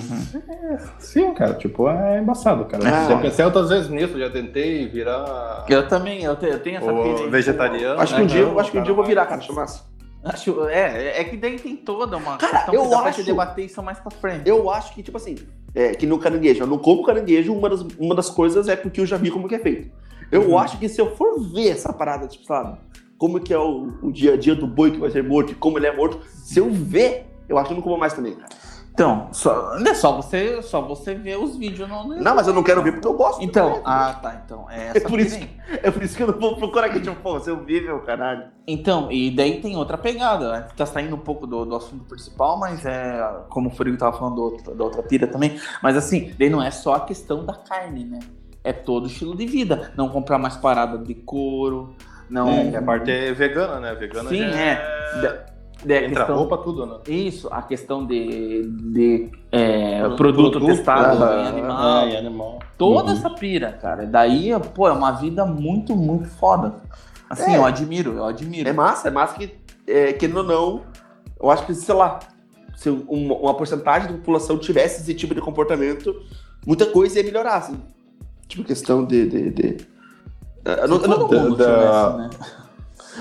Speaker 2: Sim, cara, tipo, é embaçado, cara.
Speaker 1: Ah.
Speaker 2: Já pensei outras vezes nisso, já tentei virar
Speaker 3: Eu também, eu tenho, eu tenho essa
Speaker 2: o vegetariano.
Speaker 1: Acho que um
Speaker 2: né,
Speaker 1: dia, acho que um dia eu vou virar, cara.
Speaker 2: mas-
Speaker 1: Chamasse.
Speaker 3: Acho, é, é que daí tem toda uma
Speaker 1: Cara,
Speaker 3: questão
Speaker 1: eu
Speaker 3: que dá
Speaker 1: acho-
Speaker 3: te debater isso mais pra frente.
Speaker 1: Eu acho que, tipo assim, é, que no caranguejo, eu não como caranguejo, uma das, uma das coisas é porque eu já vi como que é feito. Eu
Speaker 3: Uhum.
Speaker 1: acho que se eu for ver essa parada, tipo, sabe, como que é o, o dia a dia do boi que vai ser morto e como ele é morto, se eu ver, eu acho que eu não como mais também, cara.
Speaker 3: Então, só, é só você, só você ver os vídeos no no
Speaker 1: Não, mas eu não quero ver porque eu gosto.
Speaker 3: Então,
Speaker 1: também.
Speaker 3: ah, tá, então, é
Speaker 1: É por isso
Speaker 3: aí.
Speaker 1: É por isso que eu não vou procurar aqui, tipo, pô, se eu ver, meu caralho.
Speaker 3: Então, e daí tem outra pegada, né? Tá saindo um pouco do, do assunto principal, mas é, como o Furigo tava falando do outro- da outra pira também, mas assim, daí não é só a questão da carne, né? É todo estilo de vida. Não comprar mais parada de couro, não...
Speaker 2: É, que a parte é vegana, né? Vegana
Speaker 3: Sim,
Speaker 2: já
Speaker 3: é. A
Speaker 2: Entra
Speaker 3: questão-
Speaker 2: roupa, tudo, né?
Speaker 3: Isso, a questão de, de é,
Speaker 2: Pro-
Speaker 3: produto,
Speaker 2: produto,
Speaker 3: testado
Speaker 1: ah,
Speaker 3: em animal.
Speaker 2: É, e animal.
Speaker 3: Toda
Speaker 2: Uhum.
Speaker 3: essa pira, cara. Daí, pô, é uma vida muito, muito foda. Assim,
Speaker 1: É.
Speaker 3: eu admiro, eu admiro.
Speaker 1: É massa, é massa que, é, querendo ou não, eu acho que, sei lá, se uma, uma porcentagem da população tivesse esse tipo de comportamento, muita coisa ia melhorar, assim. Tipo, questão de. de, de- É, eu não- eu não-
Speaker 3: todo mundo
Speaker 2: da-
Speaker 3: tivesse, né?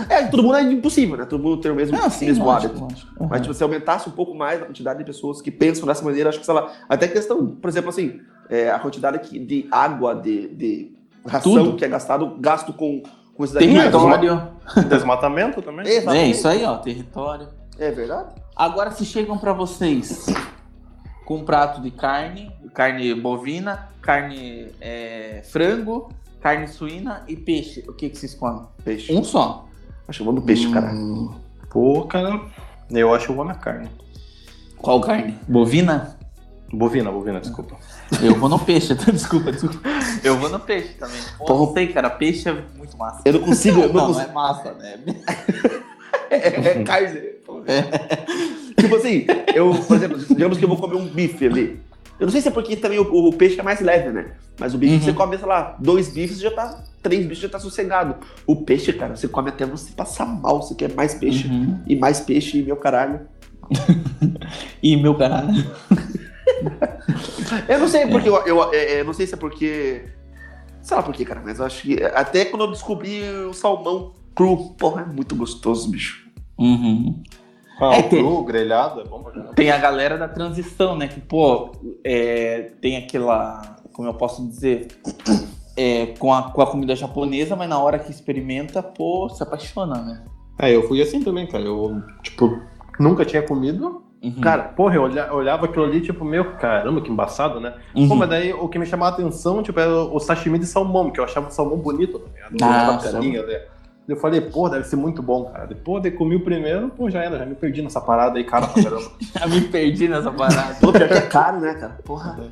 Speaker 1: É, todo mundo é impossível, né? Todo mundo tem o mesmo,
Speaker 3: Não, sim,
Speaker 1: mesmo
Speaker 3: lógico,
Speaker 1: hábito.
Speaker 3: lógico. Uhum.
Speaker 1: Mas, tipo, se aumentasse um pouco mais a quantidade de pessoas que pensam dessa maneira, acho que, sei lá, até questão, por exemplo, assim, é, a quantidade de água, de, de ração
Speaker 3: Tudo.
Speaker 1: que é gastado, gasto com, com esses animais.
Speaker 3: Território.
Speaker 2: Desmatamento também?
Speaker 3: É isso aí, ó, território.
Speaker 1: É verdade?
Speaker 3: Agora, se chegam pra vocês com um prato de carne, carne bovina, carne é, frango, carne suína e peixe, o que, que vocês comem?
Speaker 1: Peixe.
Speaker 3: Um só.
Speaker 1: Acho que eu vou no peixe, cara.
Speaker 2: Hum, Pô, cara, eu acho que eu vou na carne.
Speaker 3: Qual carne? Bovina?
Speaker 2: Bovina, bovina, desculpa.
Speaker 3: Eu vou no peixe, desculpa, desculpa. Eu vou no peixe também. Pô, não sei, cara, peixe é muito massa.
Speaker 1: Eu não consigo, eu não
Speaker 3: Não, não
Speaker 1: consigo.
Speaker 3: é massa, né?
Speaker 1: É, é carne. Tipo assim, eu, por exemplo, digamos que eu vou comer um bife ali. Eu não sei se é porque também o, o peixe é mais leve, né? Mas o bife
Speaker 3: Uhum.
Speaker 1: você come, sei lá, dois bifes já tá. Três bifes já tá sossegado. O peixe, cara, você come até você passar mal. Você quer mais peixe.
Speaker 3: Uhum.
Speaker 1: E mais peixe, e meu caralho.
Speaker 3: E meu caralho.
Speaker 1: Eu não sei porque. Eu, eu, é, eu não sei se é porque. Sei lá por quê, cara, mas eu acho que. Até quando eu descobri o salmão cru, porra, é muito gostoso, bicho.
Speaker 3: Uhum.
Speaker 2: Ah,
Speaker 3: É, tem-
Speaker 2: cru, grelhado, é bom pra caramba.
Speaker 3: Tem a galera da transição, né? Que, pô, é, tem aquela. Como eu posso dizer? É, com, a, com a comida japonesa, mas na hora que experimenta, pô, se apaixona, né?
Speaker 2: É, eu fui assim também, cara. Eu, tipo, nunca tinha comido.
Speaker 3: Uhum.
Speaker 2: Cara, porra, eu olha- olhava aquilo ali, tipo, meu, caramba, que embaçado, né?
Speaker 3: Uhum.
Speaker 2: Pô, mas daí o que me chamava a atenção, tipo, era o sashimi de salmão, que eu achava o salmão bonito, tá ligado?
Speaker 3: Ah,
Speaker 2: carinha, né? Eu falei, pô, deve ser muito bom, cara. Depois de comi o primeiro, pô, já era, já me perdi nessa parada aí, cara, pra caramba.
Speaker 3: Já me perdi nessa parada.
Speaker 1: Pô, pior que é caro, né, cara? Porra.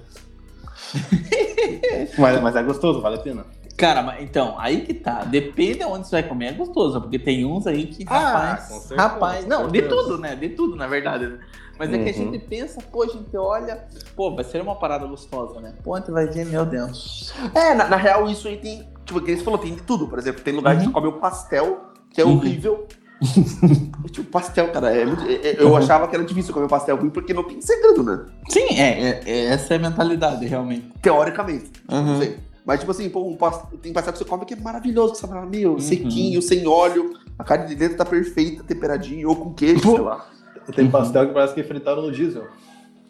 Speaker 2: mas, mas é gostoso, vale a pena.
Speaker 3: Cara, mas então, aí que tá. Depende de onde você vai comer, é gostoso. Porque tem uns aí que,
Speaker 2: Ah,
Speaker 3: rapaz,
Speaker 2: com certeza,
Speaker 3: rapaz. Não, de tudo, né? De tudo, na verdade. né? Mas é que a
Speaker 2: Uhum.
Speaker 3: gente pensa, pô, a gente olha, pô, vai ser uma parada gostosa, né? Pô, a gente vai ver, meu Deus.
Speaker 1: É, na, na real, isso aí tem. Tipo, que você falou, tem de tudo. Por exemplo, tem lugar que
Speaker 3: Uhum.
Speaker 1: você come um pastel, que é
Speaker 3: Uhum.
Speaker 1: horrível. tipo, pastel, cara. é muito- é- é- eu
Speaker 3: Uhum.
Speaker 1: achava que era difícil comer pastel ruim porque não tem segredo, né?
Speaker 3: Sim, é, é- é- essa é a mentalidade, realmente.
Speaker 1: Teoricamente. Não
Speaker 3: Uhum.
Speaker 1: sei. Mas, tipo assim, pô, um pastel, tem pastel que você come que é maravilhoso, que você fala, meu,
Speaker 3: Uhum.
Speaker 1: sequinho, sem óleo, a carne de dentro tá perfeita, temperadinho, ou com queijo,
Speaker 2: Pô.
Speaker 1: sei lá.
Speaker 2: Tem pastel que parece que fritaram no diesel.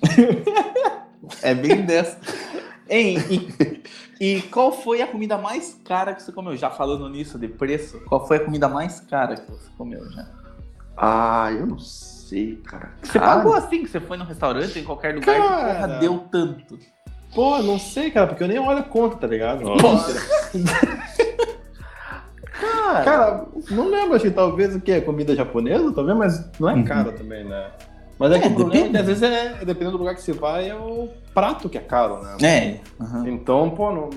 Speaker 3: É bem dessa. Hein, e, qual foi a comida mais cara que você comeu? Já falando nisso de preço, qual foi a comida mais cara que você comeu já?
Speaker 1: Ah, eu não sei, cara.
Speaker 3: Você
Speaker 1: Cara,
Speaker 3: pagou assim, que você foi no restaurante, em qualquer lugar, que
Speaker 2: Cara.
Speaker 3: porra deu tanto?
Speaker 2: Pô, não sei, cara, porque eu nem olho a conta, tá ligado?
Speaker 1: Cara,
Speaker 2: Cara, não lembro, acho que talvez o que? Comida japonesa, talvez, mas não é
Speaker 3: Uhum.
Speaker 2: cara também, né? Mas é que
Speaker 3: É,
Speaker 2: o problema é que
Speaker 3: depende.
Speaker 2: às vezes é, dependendo do lugar que você vai, é o prato que é caro, né?
Speaker 3: É. uhum.
Speaker 2: Então, pô, não.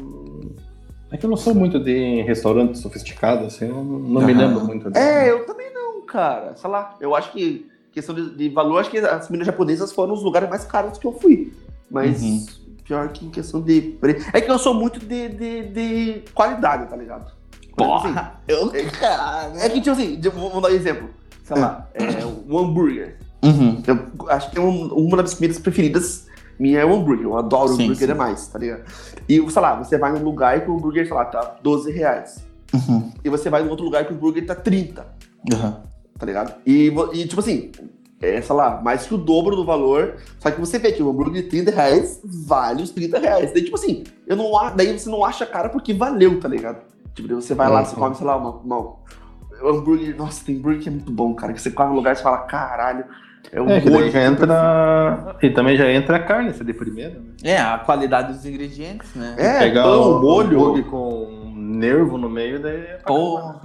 Speaker 2: É que eu não sou muito de restaurante sofisticado, assim, eu não, não me lembro muito disso.
Speaker 1: É, eu também não, cara. Sei lá, eu acho que questão de, de valor, acho que as comidas japonesas foram os lugares mais caros que eu fui. Mas
Speaker 3: Uhum.
Speaker 1: pior que em questão de preço. É que eu sou muito de, de, de qualidade, tá ligado? Por exemplo, assim,
Speaker 3: Porra, eu. Cara,
Speaker 1: é que, tipo assim, vou, vou dar um exemplo. Sei lá, é, um hambúrguer.
Speaker 3: Uhum.
Speaker 1: Eu acho que é um- uma das minhas comidas preferidas minha é o hambúrguer. Eu adoro
Speaker 3: Sim,
Speaker 1: hambúrguer
Speaker 3: sim.
Speaker 1: demais, tá ligado? E, sei lá, você vai num lugar que o hambúrguer, sei lá, tá 12 reais.
Speaker 3: Uhum.
Speaker 1: E você vai num outro lugar que o hambúrguer tá 30.
Speaker 3: Uhum.
Speaker 1: tá ligado? E, e, tipo assim, é, sei lá, mais que o dobro do valor, só que você vê que o hambúrguer de 30 reais vale os 30 reais. Daí, tipo assim, eu não, daí você não acha cara porque valeu, tá ligado? Tipo, daí você vai lá,
Speaker 2: Uhum.
Speaker 1: você come, sei lá, uma, uma- o hambúrguer, nossa, tem hambúrguer que é muito bom, cara, que você come num lugar e você fala, caralho, é um
Speaker 2: É, que
Speaker 1: molho
Speaker 2: já entra. E também já entra a carne, essa de primeira, né?
Speaker 3: É, a qualidade dos ingredientes, né?
Speaker 1: É,
Speaker 2: Pegar
Speaker 1: pão,
Speaker 2: o
Speaker 1: molho.
Speaker 2: com nervo no meio, daí. é
Speaker 3: Porra.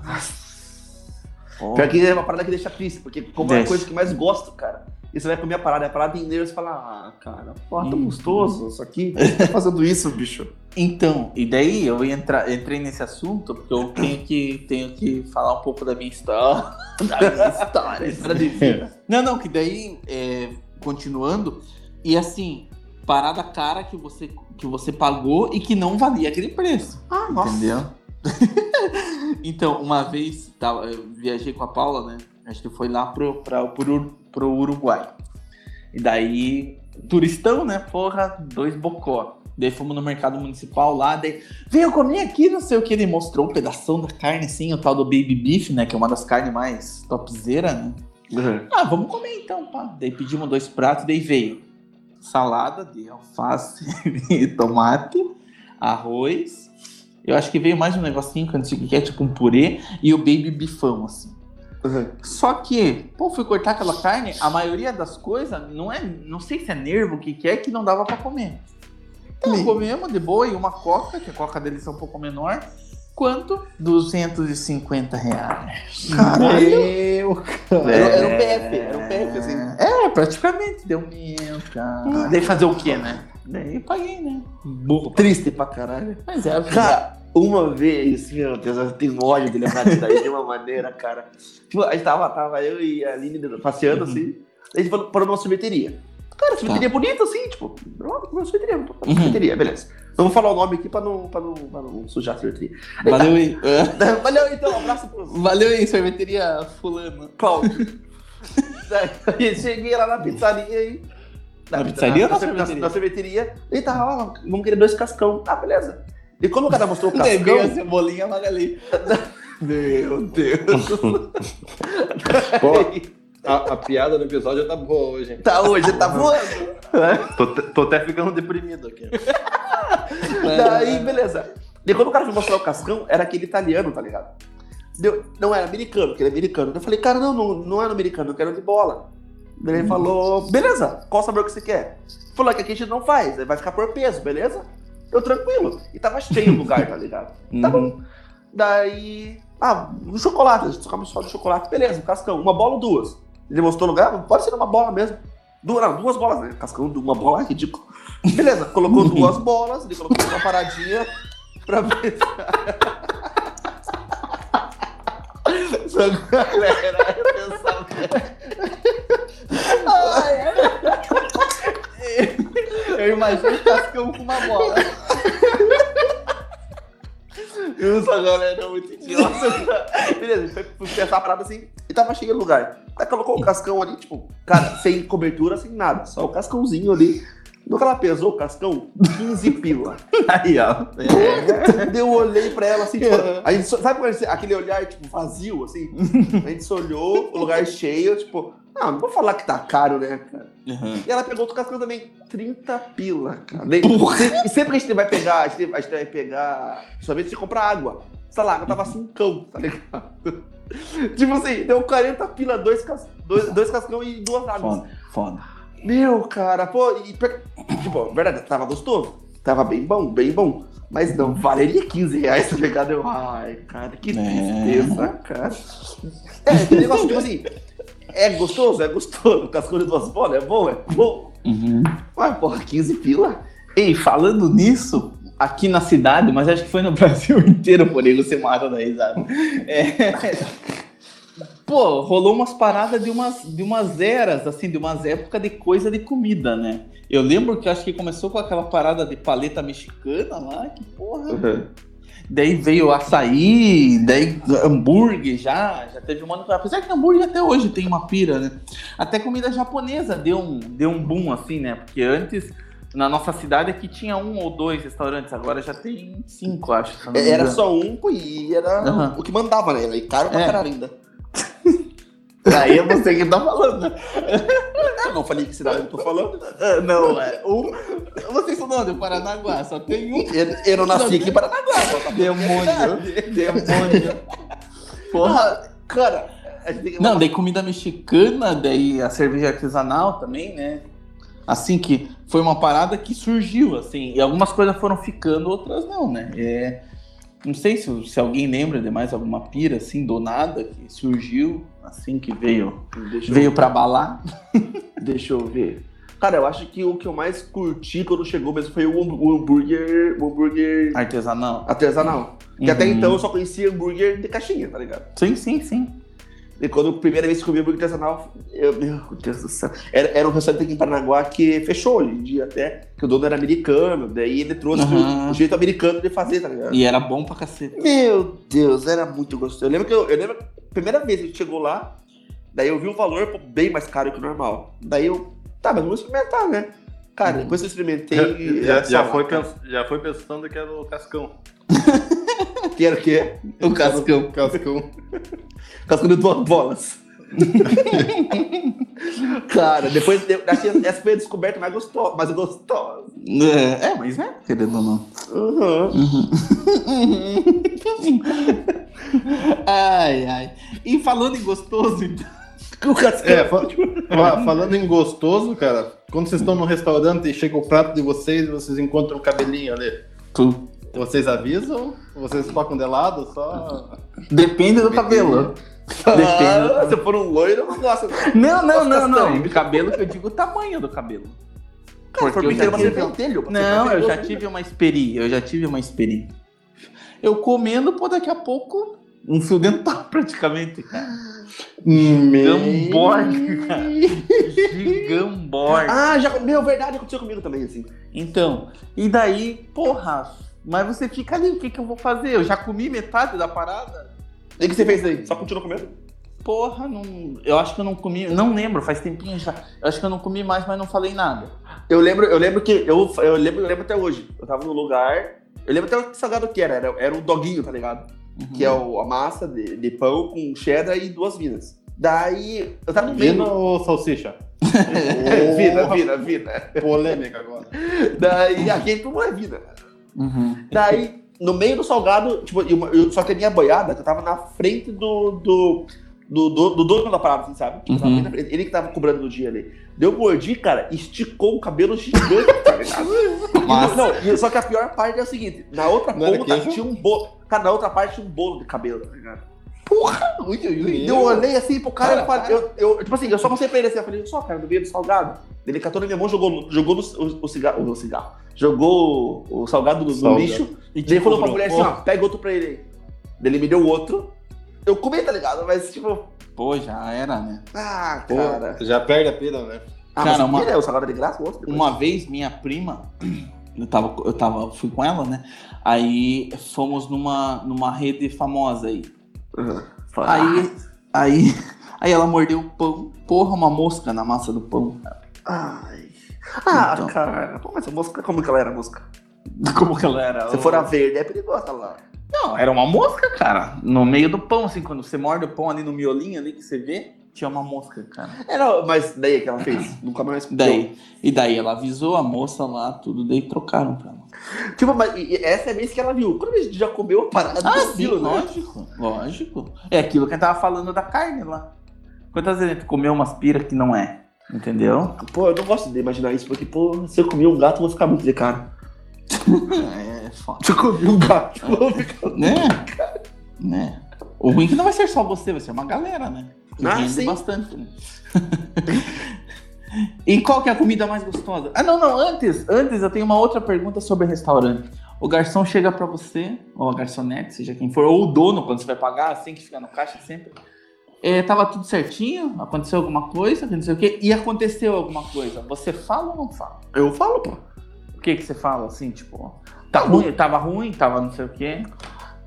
Speaker 1: Pior que é uma parada que deixa triste, porque como é a coisa que mais gosto, cara. E você vai comer a parada, a parada em nervo, você fala, ah, cara, tão
Speaker 3: Hum.
Speaker 1: gostoso, isso aqui, que tá fazendo isso, bicho?
Speaker 3: Então, e daí eu ia entrar, entrei nesse assunto porque eu tenho que, tenho que falar um pouco da minha história. da minha história.
Speaker 1: História de vida.
Speaker 3: Não, não, que daí, é, continuando, e assim, parada cara que você, que você pagou e que não valia aquele preço.
Speaker 1: Ah, nossa.
Speaker 3: Entendeu? então, uma vez tava, eu viajei com a Paula, né? A gente foi lá pro, pra, pro, pro Uruguai. E daí, turistão, né? Porra, dois bocó. Daí fomos no mercado municipal lá, daí, veio comer aqui, não sei o que. Ele mostrou um pedação da carne, assim, o tal do baby beef, né? Que é uma das carnes mais topzera, né?
Speaker 1: Uhum.
Speaker 3: Ah, vamos comer então, pá. Daí pedimos dois pratos, daí veio salada de alface e tomate, arroz. Eu acho que veio mais um negocinho que eu não sei o que é, tipo um purê, e o baby bifão, assim.
Speaker 1: Uhum.
Speaker 3: Só que, pô, fui cortar aquela carne, a maioria das coisas, não é, não sei se é nervo, o que que é, que não dava pra comer. Então,
Speaker 1: Sim.
Speaker 3: comemos de boa e uma coca, que a coca deles é um pouco menor. Quanto? 250 reais.
Speaker 1: Caralho.
Speaker 2: Meu, cara.
Speaker 1: Era, era um PF, era um PF, assim.
Speaker 3: É, praticamente deu medo, cara. Daí fazer o quê, né? Daí paguei, né? Burro.
Speaker 1: Triste pra caralho.
Speaker 3: Mas é,
Speaker 1: Cara, uma vez, meu Deus, eu tenho ódio de lembrar disso daí de uma maneira, cara. Tipo, a gente tava, tava eu e a Aline passeando assim, a gente falou para uma sorveteria. Cara, sorveteria bonita assim, tipo, uma sorveteria, uma
Speaker 3: Uhum.
Speaker 1: sorveteria, beleza. Não vou falar o nome aqui pra não, pra não, pra não sujar a sorveteria.
Speaker 3: valeu aí.
Speaker 1: Valeu então, um abraço pro
Speaker 3: Valeu aí, sorveteria fulano.
Speaker 1: Cláudio. Daí cheguei lá na pizzaria aí.
Speaker 3: Na pizzaria ou na
Speaker 1: na,
Speaker 3: sorveteria?
Speaker 1: na sorveteria. E tava, ó, vamos querer dois cascão. Ah, beleza. E quando o cara mostrou o
Speaker 3: Daí veio a
Speaker 1: cascão.
Speaker 3: cebolinha magali.
Speaker 1: Meu Deus.
Speaker 2: Pô, a, a piada do episódio tá boa hoje, hein?
Speaker 1: Tá hoje, tá voando.
Speaker 2: Tô, te- tô até ficando deprimido aqui.
Speaker 1: Daí, beleza. E quando o cara foi mostrar o cascão, era aquele italiano, tá ligado? Deu, não era americano, porque ele é americano. Eu falei, cara, não, não, não é americano, eu quero de bola. Daí Ele falou, beleza, qual sabor que você quer? Falou que aqui a gente não faz, vai ficar por peso, beleza? Eu tranquilo. E tava cheio o lugar, tá ligado? Tá bom. Daí, ah, um chocolate, a gente come só de chocolate, beleza, um cascão, uma bola ou duas. Ele mostrou o lugar, pode ser uma bola mesmo. Duas, não, duas bolas, né? Cascão de uma bola é ridículo. Beleza, colocou duas bolas, ele colocou uma paradinha pra ver. Essa galera, eu pensava
Speaker 3: Eu imagino o cascão com uma bola.
Speaker 1: Essa galera é muito idiota. Beleza, foi pensar a parada assim e tava cheio de lugar. Aí colocou o cascão ali, tipo, cara, sem cobertura, sem nada. Só o cascãozinho ali. No que ela pesou o cascão, 15 pila.
Speaker 3: Aí, ó.
Speaker 1: Daí eu olhei pra ela assim, tipo, a gente, só- sabe aquele olhar, tipo, vazio, assim? A gente se olhou, o lugar cheio, tipo, não, não vou falar que tá caro, né, cara? E ela pegou outro cascão também, 30 pila, cara. Sempre, e sempre que a gente vai pegar, a gente, a gente vai pegar, somente se comprar água. Essa lá, água tava cincão, tá ligado? tipo assim, deu 40 pila, dois, cas, dois, dois cascão e duas águas.
Speaker 3: Foda, foda.
Speaker 1: Meu, cara, pô, e, tipo, verdade, tava gostoso. Tava bem bom, bem bom. Mas não, valeria 15 reais, tá ligado? Eu, ai, cara, que tristeza, cara. É, negócio, tipo assim, é gostoso? É gostoso. Cascão de duas bolas, é bom? É bom.
Speaker 3: Uhum.
Speaker 1: Mas, porra, 15 pila?
Speaker 3: Ei, falando nisso, aqui na cidade, mas acho que foi no Brasil inteiro, porém, você mata da risada. É... Pô, rolou umas paradas de umas, de umas eras, assim, de umas épocas de coisa de comida, né? Eu lembro que acho que começou com aquela parada de paleta mexicana lá, que porra. Daí veio açaí, daí hambúrguer já, já teve um ano. Apesar que hambúrguer até hoje tem uma pira, né? Até comida japonesa deu um, deu um boom, assim, né? Porque antes, na nossa cidade aqui tinha um ou dois restaurantes, agora já tem cinco, acho. me
Speaker 1: Era só um, e era
Speaker 3: Aham.
Speaker 1: o que mandava, né? E caro pra
Speaker 3: É.
Speaker 1: caralho ainda.
Speaker 3: Aí é você que tá falando.
Speaker 1: Não falei que cidade eu tô falando.
Speaker 3: Ah, Não, é. Um, vocês são não, de Paranaguá, só tem um.
Speaker 1: Eu, eu não nasci aqui para Paranaguá. só tá-
Speaker 3: Demônio. Demônio. Porra.
Speaker 1: Ah, cara,
Speaker 3: Não, daí comida mexicana, daí a cerveja artesanal também, né? Assim que foi uma parada que surgiu, assim, e algumas coisas foram ficando, outras não, né? É, não sei se, se alguém lembra de mais alguma pira, assim, do nada, que surgiu, assim, que veio,
Speaker 1: Deixa
Speaker 3: veio pra balar.
Speaker 1: Deixa eu ver. Cara, eu acho que o que eu mais curti quando chegou mesmo foi o hambú- o hambúrguer, o hambúrguer
Speaker 3: Artesanal.
Speaker 1: artesanal. Que até
Speaker 3: Uhum.
Speaker 1: então eu só conhecia hambúrguer de caixinha, tá ligado?
Speaker 3: Sim, sim, sim.
Speaker 1: E quando a primeira vez que eu comi hambúrguer artesanal, eu, meu Deus do céu. Era, era um restaurante aqui em Paranaguá que fechou hoje em dia até, que o dono era americano, daí ele trouxe
Speaker 3: Uhum.
Speaker 1: o, o jeito americano de fazer, tá ligado?
Speaker 3: E era bom pra cacete.
Speaker 1: Meu Deus, era muito gostoso. Eu lembro que eu, eu lembro a primeira vez que a gente chegou lá, daí eu vi o valor pô, bem mais caro que o normal. Daí eu, tá, mas vamos experimentar, né? Cara, depois que eu experimentei.
Speaker 2: Já, já foi pens- já foi pensando que era o Cascão.
Speaker 1: Que era o quê?
Speaker 3: O cascão.
Speaker 2: Cascão.
Speaker 1: Cascando duas bolas. Cara, depois essa foi a descoberta mais gostosa, mais gostosa.
Speaker 3: É, é, mas é, querendo ou não.
Speaker 1: Uhum.
Speaker 3: ai, ai. E falando em gostoso, então.
Speaker 1: O cascão.
Speaker 2: É, fa- fa- falando em gostoso, cara, quando vocês estão no restaurante e chega o prato de vocês e vocês encontram um cabelinho ali, vocês avisam? Vocês tocam de lado? Só.
Speaker 3: Depende do cabelo.
Speaker 1: Ah, se for um loiro, eu não gosto.
Speaker 3: Não, não, não, não.
Speaker 1: castanho.
Speaker 3: Cabelo que eu digo o tamanho do cabelo.
Speaker 1: Cara,
Speaker 3: Porque
Speaker 1: for
Speaker 3: eu já tive-
Speaker 1: pentelho.
Speaker 3: Não, eu já tive uma experiência. Eu já tive uma experiência. Eu comendo, pô, daqui a pouco, um fio dental praticamente, cara. Gamborg, cara. Gigamborg.
Speaker 1: Ah, já. Meu, verdade, aconteceu comigo também, assim.
Speaker 3: Então, e daí, porra, mas você fica ali, o que que eu vou fazer? Eu já comi metade da parada?
Speaker 1: E o que você fez aí? Só continuou comendo?
Speaker 3: Porra, não, eu acho que eu não comi, não lembro, faz tempinho já. Eu acho que eu não comi mais, mas não falei nada.
Speaker 1: Eu lembro, eu lembro que. Eu, eu, lembro, eu lembro até hoje. Eu tava num lugar. Eu lembro até o que salgado que era. Era, era um doguinho, tá ligado?
Speaker 3: Uhum.
Speaker 1: Que é o, a massa de, de pão com cheddar e duas vinas. Daí, eu tava no meio.
Speaker 2: Vina ou salsicha?
Speaker 1: Vina, vina, vina.
Speaker 2: Polêmica agora.
Speaker 1: Daí, aqui não é vida.
Speaker 3: Uhum.
Speaker 1: Daí, no meio do salgado, tipo, eu, só que a minha boiada, que eu tava na frente do. do do, do, do dono da parada, assim, sabe? Tipo,
Speaker 3: Uhum.
Speaker 1: frente. Ele que tava cobrando no dia ali. Deu mordi, cara, esticou o cabelo gigante, tá ligado? Não, só que a pior parte é o seguinte: na outra
Speaker 2: Não
Speaker 1: ponta tinha um bolo. Cara, na outra parte tinha um bolo de cabelo, tá ligado?
Speaker 2: Ui, ui, ui.
Speaker 1: Eu olhei assim pro cara eu, eu, tipo assim, eu só mostrei pra ele assim, eu falei, só, cara, no meio do salgado. Ele catou na minha mão, jogou, jogou no, o, o cigarro, o cigarro, jogou o, salgado no, no
Speaker 2: Salgado.
Speaker 1: lixo,
Speaker 3: E
Speaker 1: daí falou pra mulher assim, ó, pega outro pra ele aí. Daí ele me deu outro, eu comi, tá ligado? Mas tipo,
Speaker 3: Pô, já era, né?
Speaker 1: ah,
Speaker 2: Pô,
Speaker 1: cara.
Speaker 2: já perde a pena, né?
Speaker 1: Ah,
Speaker 3: Cara,
Speaker 1: mas
Speaker 3: uma-
Speaker 1: ele é o salgado de graça, o outro depois.
Speaker 3: Uma vez, minha prima, eu tava, eu tava, fui com ela, né? Aí fomos numa, numa rede famosa aí.
Speaker 1: Uhum.
Speaker 3: Aí, aí, aí ela mordeu o pão. Porra, uma mosca na massa do pão.
Speaker 1: Ai. Ah,
Speaker 3: Então.
Speaker 1: cara. Pô, mas a mosca, como que ela era a mosca?
Speaker 3: Como que ela era?
Speaker 1: Se for a verde, é perigosa lá.
Speaker 3: Não, era uma mosca, cara. No meio do pão, assim, quando você morde o pão ali no miolinho ali que você vê, tinha uma mosca, cara.
Speaker 1: É, não, mas daí que ela fez? Nunca mais
Speaker 3: Daí, e daí ela avisou a moça lá, tudo, daí trocaram pra ela.
Speaker 1: Tipo, mas essa é a vez que ela viu. Quando a gente já comeu a parada
Speaker 3: Ah,
Speaker 1: do
Speaker 3: sim,
Speaker 1: quilo, né?
Speaker 3: lógico, lógico. É aquilo que a gente tava falando da carne lá. Quantas vezes a gente comeu umas pira que não é? Entendeu?
Speaker 1: Pô, eu não gosto de imaginar isso, porque, pô, se eu comer um gato, eu vou ficar muito de cara.
Speaker 3: É foda.
Speaker 1: Se eu comer um gato, eu vou ficar.
Speaker 3: Né? né? O ruim é que não vai ser só você, vai ser uma galera, né? Que
Speaker 1: Ah, sim.
Speaker 3: bastante, né? e qual que é a comida mais gostosa? Ah, não, não, antes, antes eu tenho uma outra pergunta sobre restaurante. O garçom chega pra você, ou a garçonete, seja quem for, ou o dono, quando você vai pagar, assim, que fica no caixa sempre. É, tava tudo certinho, aconteceu alguma coisa, não sei o quê, e aconteceu alguma coisa. Você fala ou não fala?
Speaker 1: Eu falo, pô.
Speaker 3: O que que você fala, assim, tipo, tá ruim, tava ruim, tava não sei o quê?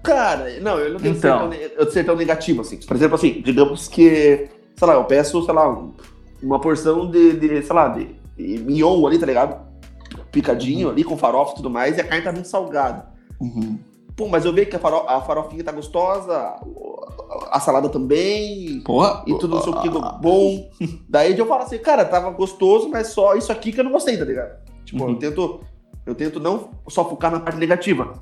Speaker 1: Cara, não, eu não tenho
Speaker 3: Então.
Speaker 1: ser, tão, ser tão negativo, assim. Por exemplo, assim, digamos que, sei lá, eu peço, sei lá, um- uma porção de, de, sei lá, de, de mignon ali, tá ligado? Picadinho ali, com farofa e tudo mais, e a carne tá muito salgada.
Speaker 3: Uhum.
Speaker 1: Pô, mas eu vejo que a, faro, a farofinha tá gostosa, a, a salada também,
Speaker 3: Porra,
Speaker 1: e tudo não sei o que bom. Daí eu falo assim, cara, tava gostoso, mas só isso aqui que eu não gostei, tá ligado? Tipo,
Speaker 3: Uhum.
Speaker 1: eu tento. Eu tento não só focar na parte negativa.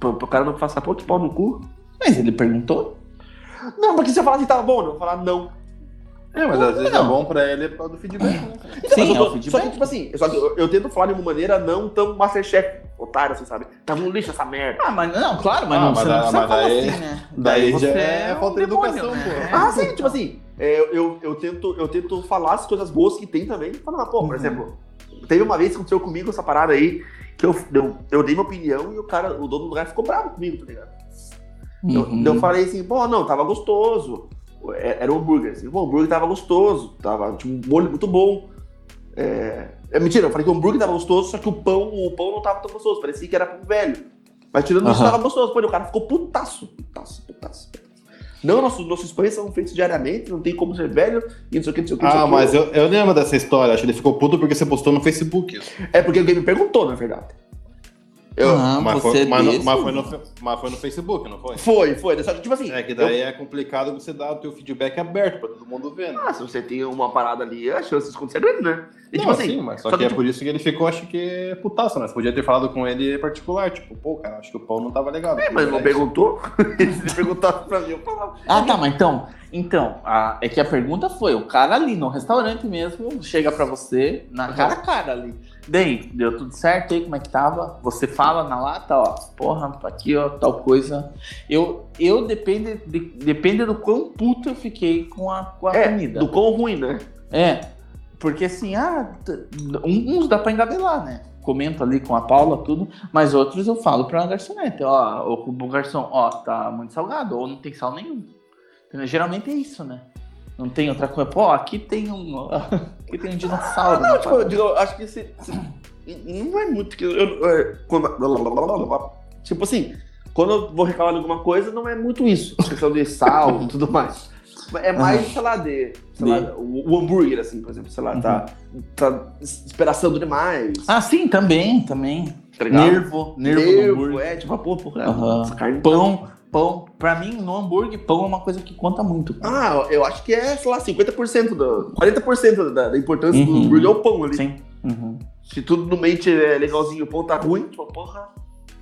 Speaker 1: Pro, pro cara não passar, pô, que pau no cu.
Speaker 3: Mas ele perguntou?
Speaker 1: Não, porque se eu falar assim, tava bom, eu vou falar não.
Speaker 2: É, mas às vezes
Speaker 3: Não.
Speaker 2: é bom pra ele por causa do feedback, né?
Speaker 1: Então,
Speaker 3: Sim,
Speaker 1: eu
Speaker 3: é o
Speaker 1: Só
Speaker 3: feedback.
Speaker 1: que, tipo assim, só que eu, eu tento falar de uma maneira não tão Masterchef, otário, assim, sabe? Tava um lixo essa merda.
Speaker 3: Ah, mas não, claro, mas
Speaker 2: Ah,
Speaker 3: não,
Speaker 2: mas
Speaker 3: você não
Speaker 2: daí-
Speaker 3: precisa
Speaker 2: mas
Speaker 3: falar
Speaker 2: daí-
Speaker 3: assim, né?
Speaker 2: daí
Speaker 3: você
Speaker 2: já é
Speaker 3: um
Speaker 2: falta de educação,
Speaker 3: né?
Speaker 2: pô.
Speaker 1: Ah, sim, tipo assim, é, eu, eu, eu tento, eu tento falar as coisas boas que tem também. Falar, pô, por
Speaker 3: Uhum.
Speaker 1: exemplo, teve uma vez que aconteceu comigo essa parada aí, que eu, eu, eu dei minha opinião e o cara, o dono do lugar ficou bravo comigo, tá ligado? Eu,
Speaker 3: Uhum.
Speaker 1: eu falei assim, pô, não, tava gostoso. É- Era um hambúrguer, assim, o hambúrguer tava gostoso, tava, tinha um molho muito bom. É, é mentira, eu falei que o hambúrguer tava gostoso, só que o pão, o pão não tava tão gostoso, parecia que era pão velho. Mas tirando isso,
Speaker 3: Aham.
Speaker 1: tava gostoso. Pô, o cara ficou putaço, putaço, putaço. Não, nossos, nossos pães são feitos diariamente, não tem como ser velho, e não sei o que, não sei o que.
Speaker 2: Ah, mas eu, eu lembro dessa história. Acho que ele ficou puto porque você postou no Facebook. isso.
Speaker 1: É porque alguém me perguntou, na verdade. Eu...
Speaker 3: Ah,
Speaker 2: mas,
Speaker 3: você
Speaker 2: foi,
Speaker 3: é
Speaker 2: mas, mas foi no, mas foi no Facebook, não foi?
Speaker 1: Foi, foi. Tipo assim.
Speaker 2: É que daí é complicado você dar o teu feedback aberto pra todo mundo ver, né?
Speaker 1: Ah, se você tem uma parada ali, a chance de acontecer é grande, né? E,
Speaker 2: Não,
Speaker 1: tipo assim,
Speaker 2: sim, mas só,
Speaker 1: só
Speaker 2: que,
Speaker 1: que,
Speaker 2: é
Speaker 1: tipo-
Speaker 2: por isso que ele ficou, acho que, putaço, né? Você podia ter falado com ele em particular, tipo, pô, cara, acho que o pão não tava legal.
Speaker 1: É, mas não
Speaker 2: É
Speaker 1: perguntou. Ele perguntou pra mim, eu falava.
Speaker 3: Ah, tá, mas então, Então, a- é que a pergunta foi, o cara ali no restaurante mesmo chega pra você, na cara a cara ali. Daí, deu tudo certo aí, como é que tava? Você fala na lata, ó, porra, aqui, ó, tal coisa. Eu, eu depende, de, depende do quão puto eu fiquei com a, com a
Speaker 1: É,
Speaker 3: comida.
Speaker 1: do quão ruim, né?
Speaker 3: É, porque assim, ah, uns dá pra engabelar, né? Comento ali com a Paula, tudo, mas outros eu falo pra garçonete, ó, o, o garçom, ó, tá muito salgado, ou não tem sal nenhum. Geralmente é isso, né? Não tem outra coisa. Pô, aqui tem um. Aqui tem um dinossauro.
Speaker 1: Não,
Speaker 3: né?
Speaker 1: tipo, eu digo, acho que se, se- não é muito que eu, eu- quando- tipo assim, quando eu vou reclamar de alguma coisa, não é muito isso, questão de sal e tudo mais. É mais, sei lá, de, sei lá,
Speaker 3: De-
Speaker 1: o, o hambúrguer, assim, por exemplo, sei lá, tá, tá esperaçando demais,
Speaker 3: Ah, sim, também, também.
Speaker 1: tá?
Speaker 3: Nervo, nervo,
Speaker 1: Nervo, é, tipo, pô, porra, essa carne...
Speaker 3: Pão, pão. Pra mim, no hambúrguer, pão é uma coisa que conta muito.
Speaker 1: Ah, eu acho que é, sei lá, 50% do... 40% da, da importância do
Speaker 3: Uhum.
Speaker 1: hambúrguer é o pão ali.
Speaker 3: Sim. Uhum.
Speaker 1: Se tudo no meio é legalzinho, o pão tá ruim, tipo, porra.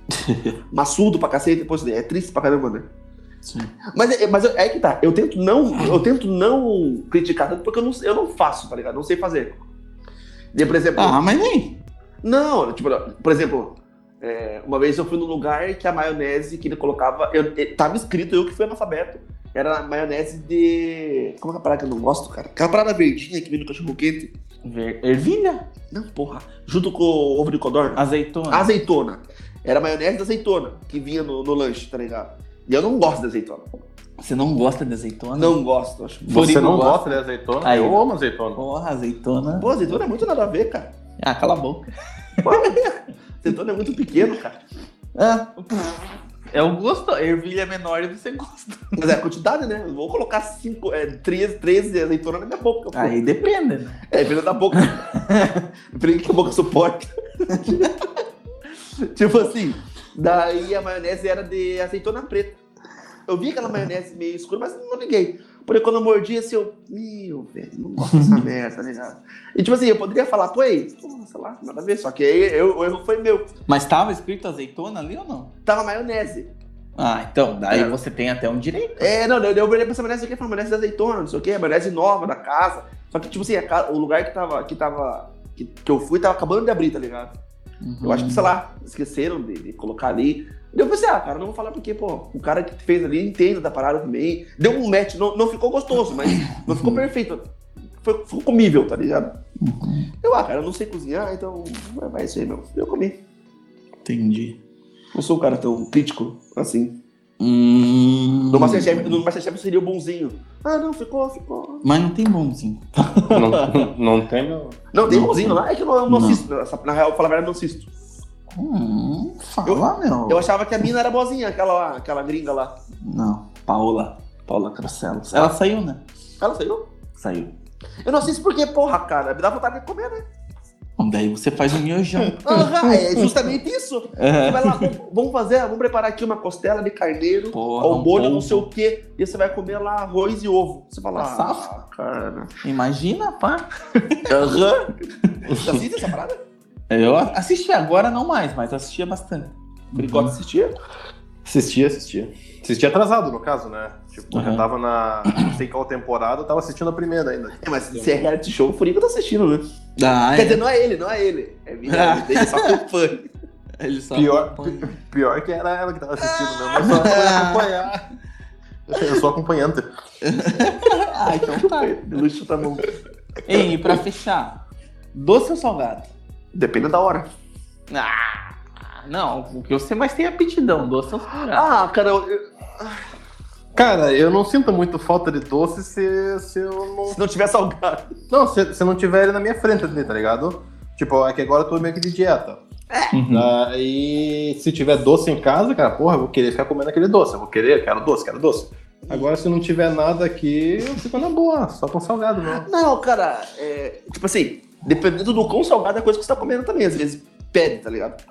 Speaker 1: Maçudo pra cacete, depois é triste pra caramba, né?
Speaker 3: Sim.
Speaker 1: Mas, é- mas é que tá, eu tento não, eu tento não criticar tanto porque eu não, eu não faço, tá ligado? Não sei fazer. E, por exemplo,
Speaker 3: Ah, mas nem.
Speaker 1: não, tipo, por exemplo, é, uma vez eu fui num lugar que a maionese que ele colocava, eu, eu- tava escrito eu que fui analfabeto, era maionese de. Como é que é a parada que eu não gosto, cara? Aquela parada verdinha que vem no cachorro quente.
Speaker 3: Ver- Ervilha?
Speaker 1: Não, porra. Junto com o ovo de codorna.
Speaker 3: Azeitona.
Speaker 1: Azeitona. Era maionese de azeitona que vinha no, no lanche, tá ligado? E eu não gosto de azeitona.
Speaker 3: Você não gosta de azeitona?
Speaker 1: Não gosto, acho.
Speaker 2: Você não
Speaker 3: gosta.
Speaker 2: gosta de azeitona?
Speaker 3: Aí.
Speaker 2: eu amo azeitona.
Speaker 3: Porra, azeitona.
Speaker 1: Pô, azeitona é muito nada a ver, cara.
Speaker 3: Ah, cala a boca.
Speaker 1: Azeitona é muito pequeno, cara.
Speaker 3: Ah, é o gosto. Ervilha menor e você gosta.
Speaker 1: Mas é a quantidade, né? Eu vou colocar cinco, é, três, três azeitonas na minha boca. pô.
Speaker 3: Aí depende, né?
Speaker 1: É, depende da boca. depende que a boca suporta. tipo assim, daí a maionese era de azeitona preta. Eu vi aquela maionese meio escura, mas não liguei. Porém, quando eu mordi, assim, eu. Meu, velho, não gosto dessa merda, tá ligado? E tipo assim, eu poderia falar, pô, aí, sei lá, nada a ver. Só que aí eu- o erro foi meu.
Speaker 3: Mas tava escrito azeitona ali ou não?
Speaker 1: Tava maionese.
Speaker 3: Ah, então, daí
Speaker 1: É.
Speaker 3: você tem até um direito.
Speaker 1: É, não, eu, eu olhei pra essa maionese aqui e falei, maionese de azeitona, não sei o quê, maionese nova da casa. Só que, tipo assim, a ca- o lugar que tava. Que, tava que, que eu fui tava acabando de abrir, tá ligado? Eu acho que, sei lá, esqueceram de, de colocar ali. Daí eu pensei, ah, cara, não vou falar porque, pô, o cara que fez ali entende da parada também. Deu um match, não, não ficou gostoso, mas não ficou perfeito. Foi, ficou comível, tá ligado? Eu, ah, cara, eu não sei cozinhar, então vai- aí, meu. Eu comi.
Speaker 3: Entendi.
Speaker 1: Não sou um cara tão crítico assim.
Speaker 3: Hum...
Speaker 1: No Masterchef, no Masterchef seria o bonzinho. Ah, não, ficou, ficou.
Speaker 3: Mas não tem bonzinho.
Speaker 2: não, não tem meu.
Speaker 1: Não, tem
Speaker 3: Não.
Speaker 1: bonzinho lá, é que eu não, eu não
Speaker 3: Não.
Speaker 1: assisto. Essa- Na real, pra falar a verdade, eu não assisto.
Speaker 3: Hum, fala, meu.
Speaker 1: Eu achava que a mina era boazinha, aquela lá, aquela gringa lá.
Speaker 3: Não, Paula. Paula Crasselos. Ela saiu, né?
Speaker 1: Ela saiu?
Speaker 3: Saiu.
Speaker 1: Eu não assisto porque, porra, cara, me dá vontade de comer, né?
Speaker 3: Bom, daí você faz um miojão.
Speaker 1: Aham, é justamente isso. Você
Speaker 3: É.
Speaker 1: lá, vamos- vamos fazer, vamos preparar aqui uma costela de carneiro,
Speaker 3: Porra,
Speaker 1: ao
Speaker 3: um
Speaker 1: molho, não sei o quê, e você vai comer lá arroz e ovo. Você fala,
Speaker 3: Tá
Speaker 1: ah, cara.
Speaker 3: Imagina, pá.
Speaker 1: Aham. Você assiste essa parada?
Speaker 3: Eu assisti agora, não mais, mas assistia bastante.
Speaker 1: Ele gosta de assistir?
Speaker 2: Assistia, assistia. Assistia atrasado, no caso, né? Tipo,
Speaker 3: Aham.
Speaker 2: eu tava na. Não sei qual temporada, eu tava assistindo a primeira ainda.
Speaker 1: É, mas se é reality show, o Furico tá assistindo, né?
Speaker 3: Ah,
Speaker 1: Quer dizer, não é ele, não é ele. É minha, dele, só acompanha.
Speaker 3: ele só
Speaker 2: Pior-
Speaker 3: acompanha.
Speaker 2: Pior que era ela que tava assistindo mesmo. Eu só fui acompanhar. Eu sou acompanhante.
Speaker 3: Ah, então tá.
Speaker 1: Luxo tá bom.
Speaker 3: Ei, e pra fechar, doce ou salgado?
Speaker 1: Depende da hora.
Speaker 3: Ah, não, o que você mais tem é aptidão, doce ou salgado.
Speaker 1: Ah, cara, eu- eu-
Speaker 2: Cara, eu não sinto muito falta de doce se, se eu não.
Speaker 1: se não tiver salgado.
Speaker 2: Não, se, se não tiver ele na minha frente ali, tá ligado? Tipo, é que agora eu tô meio que de dieta.
Speaker 3: Uhum.
Speaker 2: Aí, se tiver doce em casa, cara, porra, eu vou querer ficar comendo aquele doce. Eu vou querer, quero doce, quero doce. Agora, se não tiver nada aqui, eu fico na boa, só com salgado, não.
Speaker 1: Não, cara, é, tipo assim, dependendo do quão salgado é a coisa que você tá comendo também, às vezes pede, tá ligado?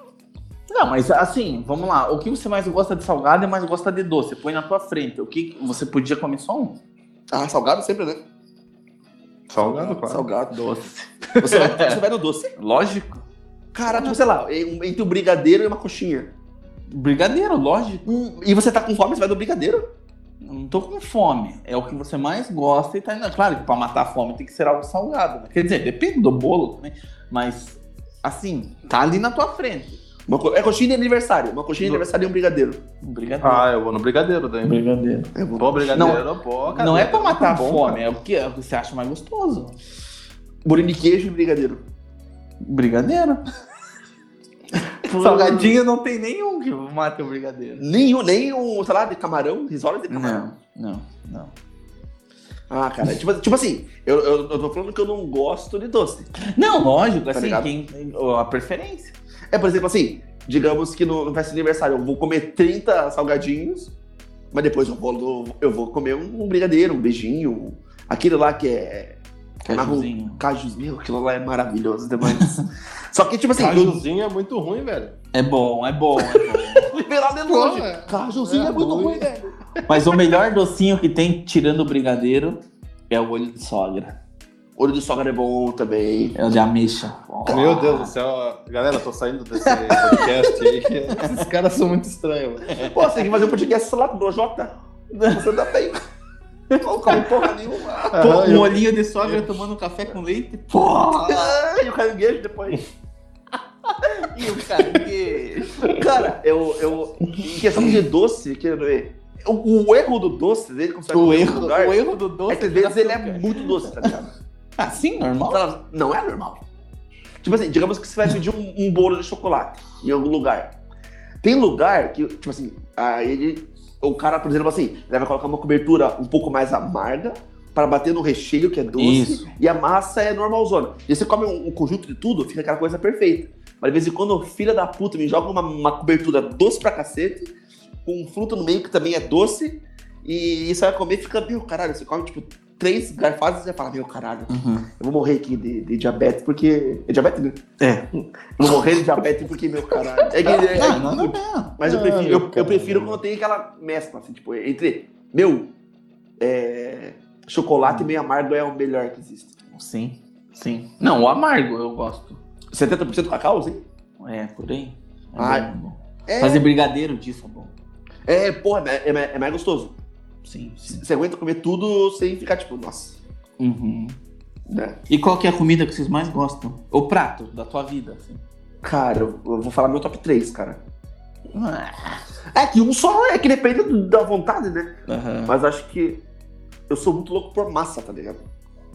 Speaker 3: Não, mas assim, vamos lá. O que você mais gosta de salgado e mais gosta de doce? Põe na tua frente. O que você podia comer só um?
Speaker 1: Ah, salgado sempre, né?
Speaker 2: Salgado, claro.
Speaker 1: Salgado.
Speaker 3: Doce.
Speaker 1: Você vai, você vai no doce.
Speaker 3: Lógico.
Speaker 1: Cara, tipo, sei lá, em- entre um brigadeiro e uma coxinha.
Speaker 3: Brigadeiro, lógico.
Speaker 1: Hum, e você tá com fome, você vai no brigadeiro?
Speaker 3: Hum, tô com fome. É o que você mais gosta e tá indo. Claro que pra matar a fome tem que ser algo salgado, né? Quer dizer, depende do bolo também. Mas, assim, tá ali na tua frente.
Speaker 1: Uma co- é coxinha de aniversário. Uma coxinha de
Speaker 2: Do-
Speaker 1: aniversário e um brigadeiro.
Speaker 3: Um brigadeiro.
Speaker 2: Ah, eu vou no brigadeiro daí.
Speaker 3: brigadeiro.
Speaker 1: É bom.
Speaker 2: Pô, brigadeiro, pô, cara.
Speaker 3: Não é pra matar a
Speaker 2: Bom,
Speaker 3: fome,
Speaker 2: cara.
Speaker 3: é o que, é o que você acha mais gostoso.
Speaker 1: Bolinho de queijo e brigadeiro.
Speaker 3: Brigadeiro. Salgadinho não tem nenhum que mate o brigadeiro.
Speaker 1: Nem, um- nem um, sei lá, de camarão, risola de camarão.
Speaker 3: Não, não, não.
Speaker 1: Ah, cara, tipo, tipo assim, eu, eu, eu tô falando que eu não gosto de doce.
Speaker 3: Não, lógico, assim,
Speaker 1: ligado?
Speaker 3: quem, a preferência.
Speaker 1: É, por exemplo, assim, digamos que no, no festa de aniversário eu vou comer 30 salgadinhos, mas depois eu vou, eu vou comer um, um brigadeiro, um beijinho, aquilo lá que é. É marrom-
Speaker 3: Cajuzinho.
Speaker 1: Cajuzinho, aquilo lá é maravilhoso demais. Só que, tipo assim,
Speaker 2: Cajuzinho é muito ruim, velho.
Speaker 3: É bom, é bom, é bom.
Speaker 1: liberado de longe.
Speaker 2: É.
Speaker 1: Cajuzinho é,
Speaker 2: É
Speaker 1: muito
Speaker 2: ruim.
Speaker 1: ruim, velho.
Speaker 3: Mas o melhor docinho que tem, tirando o brigadeiro, é o olho de sogra.
Speaker 1: Olho de sogra é bom também.
Speaker 3: É o de ameixa.
Speaker 2: Meu Deus do céu. Galera, tô saindo desse podcast aí. Esses caras são muito estranhos. velho.
Speaker 1: Pô, você tem que fazer um podcast lá com o Projota. Você tá bem. Não come porra nenhuma.
Speaker 3: Pô,
Speaker 2: Ah,
Speaker 3: um olhinho de sogra tomando café com leite. Pô!
Speaker 1: Ah, e o caranguejo depois.
Speaker 3: E o caranguejo.
Speaker 1: Cara, eu, eu. Em questão de doce, que o, o erro do doce dele, vai
Speaker 3: O erro,
Speaker 1: lugar,
Speaker 3: o erro do doce
Speaker 1: é que às vezes ele é muito doce, tá ligado?
Speaker 3: Assim, normal?
Speaker 1: Não, não é normal. Tipo assim, digamos que você vai pedir um, um bolo de chocolate em algum lugar. Tem lugar que, tipo assim, aí ele, o cara, por exemplo, assim, ele vai colocar uma cobertura um pouco mais amarga para bater no recheio, que é doce,
Speaker 3: Isso.
Speaker 1: e a massa é normalzona. E você come um, um conjunto de tudo, fica aquela coisa perfeita. Mas de vez em quando, o filho da puta me joga uma, uma cobertura doce pra cacete, com um fruto no meio que também é doce, e isso vai comer e fica, meu caralho, você come tipo três garfadas e você fala, meu caralho,
Speaker 3: Uhum.
Speaker 1: eu vou morrer aqui de, de diabetes, porque. É diabetes, né?
Speaker 3: É.
Speaker 1: Eu vou morrer de diabetes porque, meu caralho. É que, é-
Speaker 3: Não, não, não, não.
Speaker 1: mas eu prefiro, eu, eu prefiro quando tem aquela mescla, assim, tipo, entre. Meu, é, chocolate meio amargo é o melhor que existe.
Speaker 3: Sim, sim. Não, o amargo eu gosto.
Speaker 1: 70% cacau, sim?
Speaker 3: É, por aí. É
Speaker 1: Ah,
Speaker 3: bom, é bom.
Speaker 1: É,
Speaker 3: Fazer brigadeiro disso é bom.
Speaker 1: é porra, é, é- é mais gostoso.
Speaker 3: Sim, sim.
Speaker 1: Você aguenta comer tudo sem ficar, tipo, nossa.
Speaker 3: Uhum.
Speaker 1: Né?
Speaker 3: E qual que é a comida que vocês mais gostam? O prato da tua vida, assim.
Speaker 1: Cara, eu, vou falar meu top 3, cara.
Speaker 3: Ah,
Speaker 1: É que um só é que depende da vontade, né?
Speaker 3: Aham.
Speaker 1: Mas acho que eu sou muito louco por massa, tá ligado?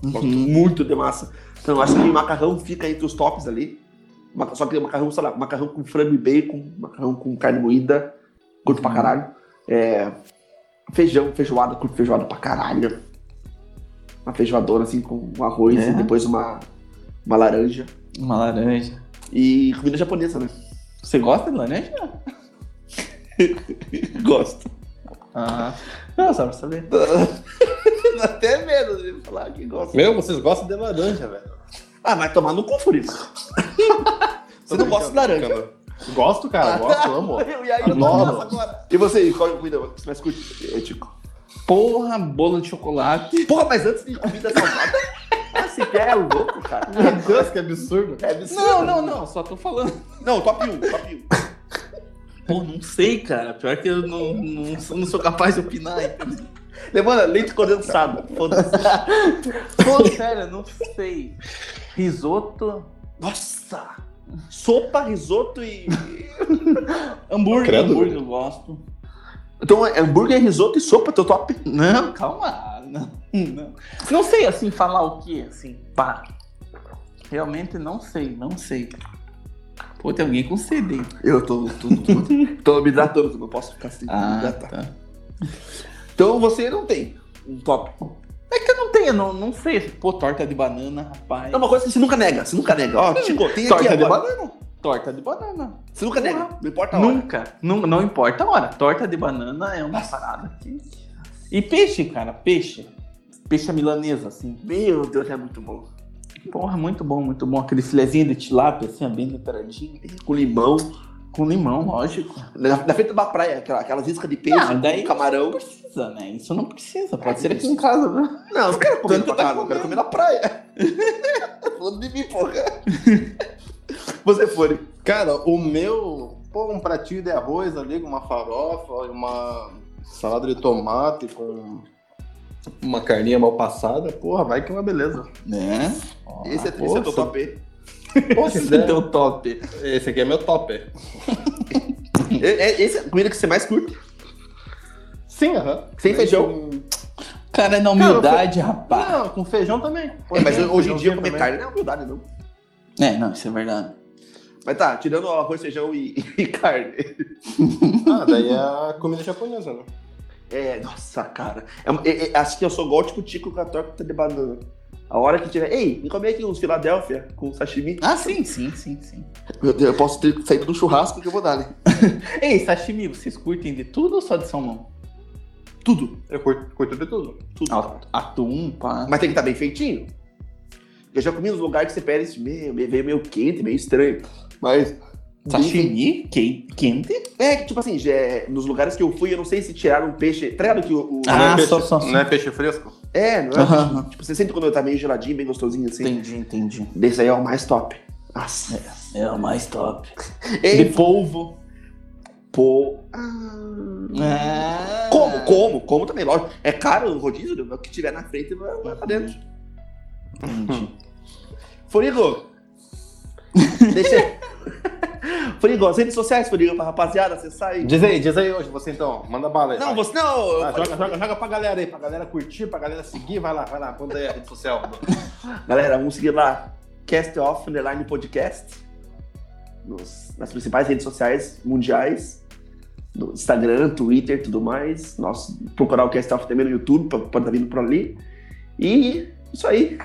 Speaker 1: Gosto
Speaker 3: Uhum.
Speaker 1: muito de massa. Então eu acho que macarrão fica entre os tops ali. Só que macarrão, sei lá, macarrão com frango e bacon, macarrão com carne moída, curto pra
Speaker 3: Uhum.
Speaker 1: caralho. É, feijão, feijoada, curto feijoada pra caralho. Uma feijoadora assim com um arroz
Speaker 3: É?
Speaker 1: e depois uma, uma laranja.
Speaker 3: Uma laranja.
Speaker 1: E comida japonesa, né?
Speaker 3: Você gosta de laranja?
Speaker 1: Gosto.
Speaker 3: Ah. Não, só pra saber.
Speaker 1: Até medo de falar que gosto.
Speaker 2: Meu, vocês gostam de laranja, velho.
Speaker 1: Ah, mas tomar no cu, Furico. Você não gosta de laranja?
Speaker 2: Gosto, cara, gosto, amo.
Speaker 1: E aí, eu tô
Speaker 2: Adoro.
Speaker 1: agora. E você, qual é a comida que você mais curte, eh, Tico?
Speaker 3: Porra, bolo de chocolate.
Speaker 1: Porra, mas antes de comida salgada. você quer é louco, cara.
Speaker 2: Meu Deus, que absurdo.
Speaker 1: É absurdo.
Speaker 3: Não, não, não, só tô falando.
Speaker 1: Não, top 1, top 1.
Speaker 3: Pô, não sei, cara. Pior que eu não, não, sou- não sou capaz de opinar, entendeu?
Speaker 1: Levanta leite condensado. Foda-se.
Speaker 3: Pô, sério, eu não sei. Risoto.
Speaker 1: Nossa! Sopa, risoto e.
Speaker 3: Hambúrguer,
Speaker 2: Credo.
Speaker 3: hambúrguer eu gosto.
Speaker 1: Então, é hambúrguer, risoto e sopa, teu top?
Speaker 3: Não, calma. Não, não. Não sei, assim, falar o que, assim, pá. Realmente não sei, não sei. Pô, tem alguém com CD.
Speaker 1: Eu tô, tô, tô, tô me hidratando, não posso ficar sem me
Speaker 3: Ah,
Speaker 1: hidratar.
Speaker 3: tá.
Speaker 1: Então você não tem um top.
Speaker 3: É que eu não tenho, não, não sei. Pô, torta de banana, rapaz.
Speaker 1: É uma coisa que você nunca nega, você nunca nega. Ó, Chico, tem aqui
Speaker 3: torta de
Speaker 1: agora.
Speaker 3: banana. Torta de banana.
Speaker 1: Você nunca nega, não importa a hora.
Speaker 3: Nunca. Não, não importa a hora. Torta de banana é uma parada aqui. E peixe, cara, peixe. Peixe à milanesa, assim.
Speaker 1: Meu Deus, é muito bom.
Speaker 3: Porra, muito bom, muito bom. Aquele filezinho de tilápia, assim, bem temperadinho.
Speaker 1: Com limão.
Speaker 3: Com limão, lógico.
Speaker 1: Na, na frente uma praia, aquela, aquelas iscas de peixe,
Speaker 3: Ah, daí-
Speaker 1: com camarão.
Speaker 3: Não precisa, né? Isso não precisa. Pode ser aqui em casa, né?
Speaker 1: Não, eu não quero comer na
Speaker 3: tá
Speaker 1: casa, eu quero comer na praia. Falando de mim, porra. Você foi.
Speaker 2: Cara, o meu, pô, um pratinho de arroz ali com uma farofa, uma salada de tomate com uma carninha mal passada, porra, vai que é uma beleza.
Speaker 3: Né?
Speaker 1: Esse é, esse é teu top.
Speaker 2: Poxa,
Speaker 3: Esse é teu top.
Speaker 2: Esse aqui é meu top.
Speaker 1: É, é, esse é a comida que você mais curte.
Speaker 2: Sim, aham.
Speaker 1: Sem feijão.
Speaker 2: Com-
Speaker 3: Cara, na humildade, rapaz.
Speaker 2: Não, com feijão também.
Speaker 1: É, mas
Speaker 2: Feijão,
Speaker 1: hoje em dia comer
Speaker 2: também.
Speaker 1: carne não é humildade, não.
Speaker 3: É, não, isso é verdade.
Speaker 1: Mas tá, tirando arroz, feijão e, e carne.
Speaker 2: Ah, daí é a comida japonesa, né?
Speaker 1: É, nossa, cara. É- é- é- acho que eu sou igual tipo Tico com a torta de banana. A hora que tiver. Ei, me comer aqui uns Filadélfia com sashimi.
Speaker 3: Ah, sim, sim, sim, sim.
Speaker 1: Meu Deus, eu posso ter saído do churrasco que eu vou dar, né?
Speaker 3: Ei, sashimi, vocês curtem de tudo ou só de salmão?
Speaker 1: Tudo.
Speaker 2: Eu curto, curto de tudo.
Speaker 1: Tudo.
Speaker 3: At- Atum, pá.
Speaker 1: Mas tem que estar bem feitinho. Eu já comi nos lugares que você pede isso, meio, veio meio quente, meio estranho. Mas.
Speaker 3: Sashimi? Que- Quente?
Speaker 1: É, que tipo assim, já é- nos lugares que eu fui, eu não sei se tiraram peixe. Tá que o. o-
Speaker 3: Ah,
Speaker 2: não, é peixe,
Speaker 3: só- só- só.
Speaker 2: não é peixe fresco?
Speaker 1: É, não é?
Speaker 3: Aham.
Speaker 1: Tipo, você sente quando tá meio geladinho, bem gostosinho assim.
Speaker 3: Entendi, entendi.
Speaker 1: Desse aí é o mais top. Nossa.
Speaker 3: É o mais top.
Speaker 1: Ei,
Speaker 3: De polvo.
Speaker 1: pô.
Speaker 3: Ah.
Speaker 1: Como, como, como também, lógico. É caro o rodízio, né? o que tiver na frente vai, vai pra dentro.
Speaker 3: Entendi.
Speaker 1: Furigo! Deixa. Furigo, as redes sociais, Furigo, pra rapaziada, acessar aí.
Speaker 2: Diz aí, diz aí hoje, você então. Manda bala aí.
Speaker 1: Não,
Speaker 2: vai.
Speaker 1: você não.
Speaker 2: Ah, joga, joga, joga pra galera aí, pra galera curtir, pra galera seguir. Vai lá, vai lá, manda aí a rede social.
Speaker 1: Galera, vamos seguir lá. Cast Off Underline Podcast. Nos- nas principais redes sociais mundiais. No Instagram, Twitter tudo mais. Nós procurar o Cast Off também no YouTube, pode estar vindo por ali. E isso aí.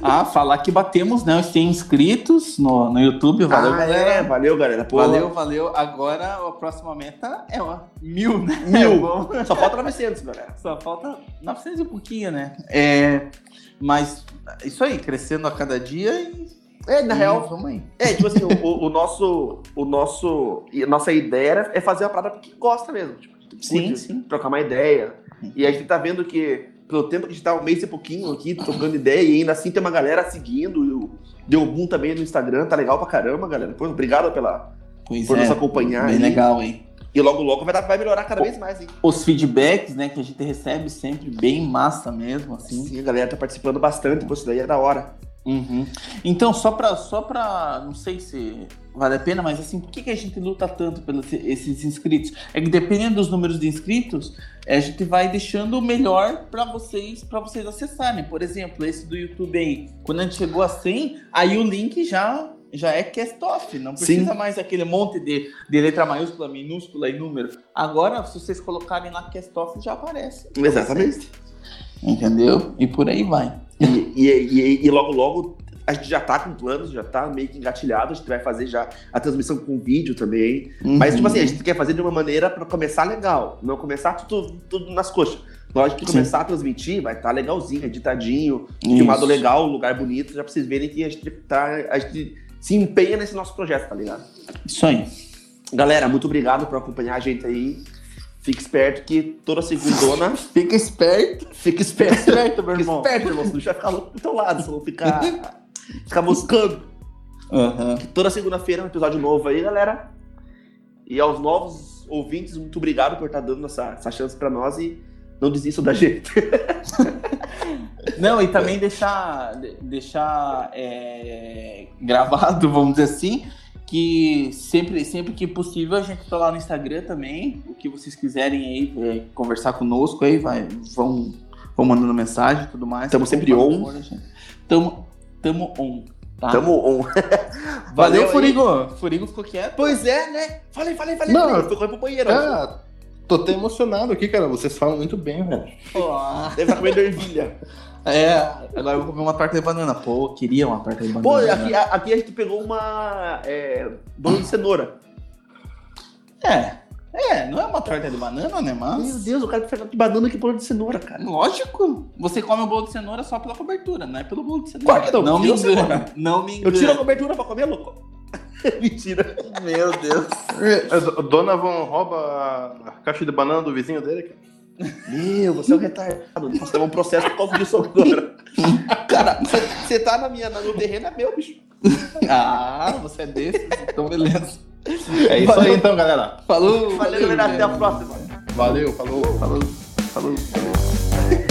Speaker 3: Ah, falar que batemos, né? Os 100 inscritos no, no YouTube. Valeu,
Speaker 1: Ah,
Speaker 3: galera.
Speaker 1: é, valeu, galera. Pô,
Speaker 3: Valeu, valeu. Agora a próxima meta é ó, mil, né?
Speaker 1: Mil.
Speaker 3: É.
Speaker 1: Só falta 900, galera.
Speaker 3: Só falta 900 e pouquinho, né? É, mas isso aí, crescendo a cada dia e.
Speaker 1: É, na
Speaker 3: e
Speaker 1: real,
Speaker 3: Vamos aí.
Speaker 1: É, tipo assim, o, o nosso. O nosso. a Nossa ideia era- é fazer uma parada que gosta mesmo. Tipo,
Speaker 3: Sim,
Speaker 1: curte,
Speaker 3: sim.
Speaker 1: Trocar uma ideia. E a gente tá vendo que, pelo tempo que a gente tá um mês e pouquinho aqui, trocando ideia, e ainda assim tem uma galera seguindo. O Deu boom também no Instagram, tá legal pra caramba, galera. Pô, obrigado pela,
Speaker 3: Pois
Speaker 1: por
Speaker 3: é.
Speaker 1: nos acompanhar.
Speaker 3: Bem
Speaker 1: aí.
Speaker 3: legal, hein?
Speaker 1: E logo, logo vai, dar- vai melhorar cada vez mais, hein?
Speaker 3: Os feedbacks, né, que a gente recebe sempre bem massa mesmo, assim.
Speaker 1: Sim, a galera tá participando bastante, pô, isso daí é da hora.
Speaker 3: Uhum. Então, só pra, só pra. Não sei se vale a pena, mas assim, por que, que a gente luta tanto pelos esses inscritos? É que dependendo dos números de inscritos, a gente vai deixando o melhor pra vocês para vocês acessarem. Por exemplo, esse do YouTube aí, quando a gente chegou a 100, aí o link já. Já é cast off, não precisa
Speaker 1: Sim.
Speaker 3: mais aquele monte de, de letra maiúscula, minúscula e número. Agora, se vocês colocarem lá cast off, já aparece.
Speaker 1: Exatamente.
Speaker 3: Entendeu? E por aí vai.
Speaker 1: E, e, e- e logo, logo, a gente já tá com planos, já tá meio que engatilhado, a gente vai fazer já a transmissão com vídeo também. Mas, tipo assim, a gente quer fazer de uma maneira pra começar legal, não começar tudo, tudo nas coxas. Hora que
Speaker 3: Sim.
Speaker 1: começar a transmitir, vai estar legalzinho, editadinho,
Speaker 3: Isso.
Speaker 1: filmado legal, lugar bonito, já pra vocês verem que a gente, tá, a gente se empenha nesse nosso projeto, tá ligado?
Speaker 3: Isso aí.
Speaker 1: Galera, muito obrigado por acompanhar a gente aí. Fique esperto que toda segundona.
Speaker 3: Fica esperto.
Speaker 1: Fica esperto.
Speaker 3: Esperto, meu
Speaker 1: Fica
Speaker 3: irmão.
Speaker 1: esperto, irmão. A gente vai ficar louco do teu lado, se não ficar, ficar moscando.
Speaker 3: Aham.
Speaker 1: Toda segunda-feira um episódio novo aí, galera. E aos novos ouvintes, muito obrigado por estar dando essa, essa chance pra nós e não desistam da gente.
Speaker 3: Não, e também deixar, de- deixar é, gravado, vamos dizer assim, que sempre, sempre que possível a gente tá lá no Instagram também. O que vocês quiserem aí é, conversar conosco aí, vai, vão, vão mandando mensagem e tudo mais.
Speaker 1: Tamo sempre on.
Speaker 3: gente. Tamo, on. Tá?
Speaker 1: Tamo on.
Speaker 3: Valeu. Furigo. Furigo ficou quieto.
Speaker 1: Pois é, né? Falei, falei, falei.
Speaker 2: Não,
Speaker 1: falei. Foi correr pro banheiro.
Speaker 2: Ah, tô até emocionado aqui, cara. Vocês falam muito bem, velho.
Speaker 1: Deve estar comendo ervilha.
Speaker 3: É, agora eu vou comer uma torta de banana. Pô, eu queria uma torta de banana.
Speaker 1: Pô, aqui, a- aqui a gente pegou uma. É, bolo de cenoura.
Speaker 3: É, é, não é uma torta de banana, né, mas...
Speaker 1: Meu Deus, o cara pegou de banana que bolo de cenoura, cara.
Speaker 3: Lógico. Você come o bolo de cenoura só pela cobertura, não é pelo bolo de cenoura.
Speaker 1: Claro que não,
Speaker 3: Não me engana.
Speaker 1: cenoura.
Speaker 3: Não me
Speaker 1: Eu
Speaker 3: engana.
Speaker 1: tiro a cobertura pra comer, louco. Mentira.
Speaker 3: Meu Deus.
Speaker 2: A Dona Von rouba a caixa de banana do vizinho dele, cara.
Speaker 1: Meu, você é um retardado. Posso levar um processo por causa disso agora. Cara, você- tá na minha, no terreno, é meu, bicho.
Speaker 3: Ah, você é desses, então beleza.
Speaker 2: É isso aí então, galera.
Speaker 3: Falou.
Speaker 1: Valeu, galera. Até a próxima.
Speaker 2: Valeu, falou.
Speaker 3: Falou, falou. falou.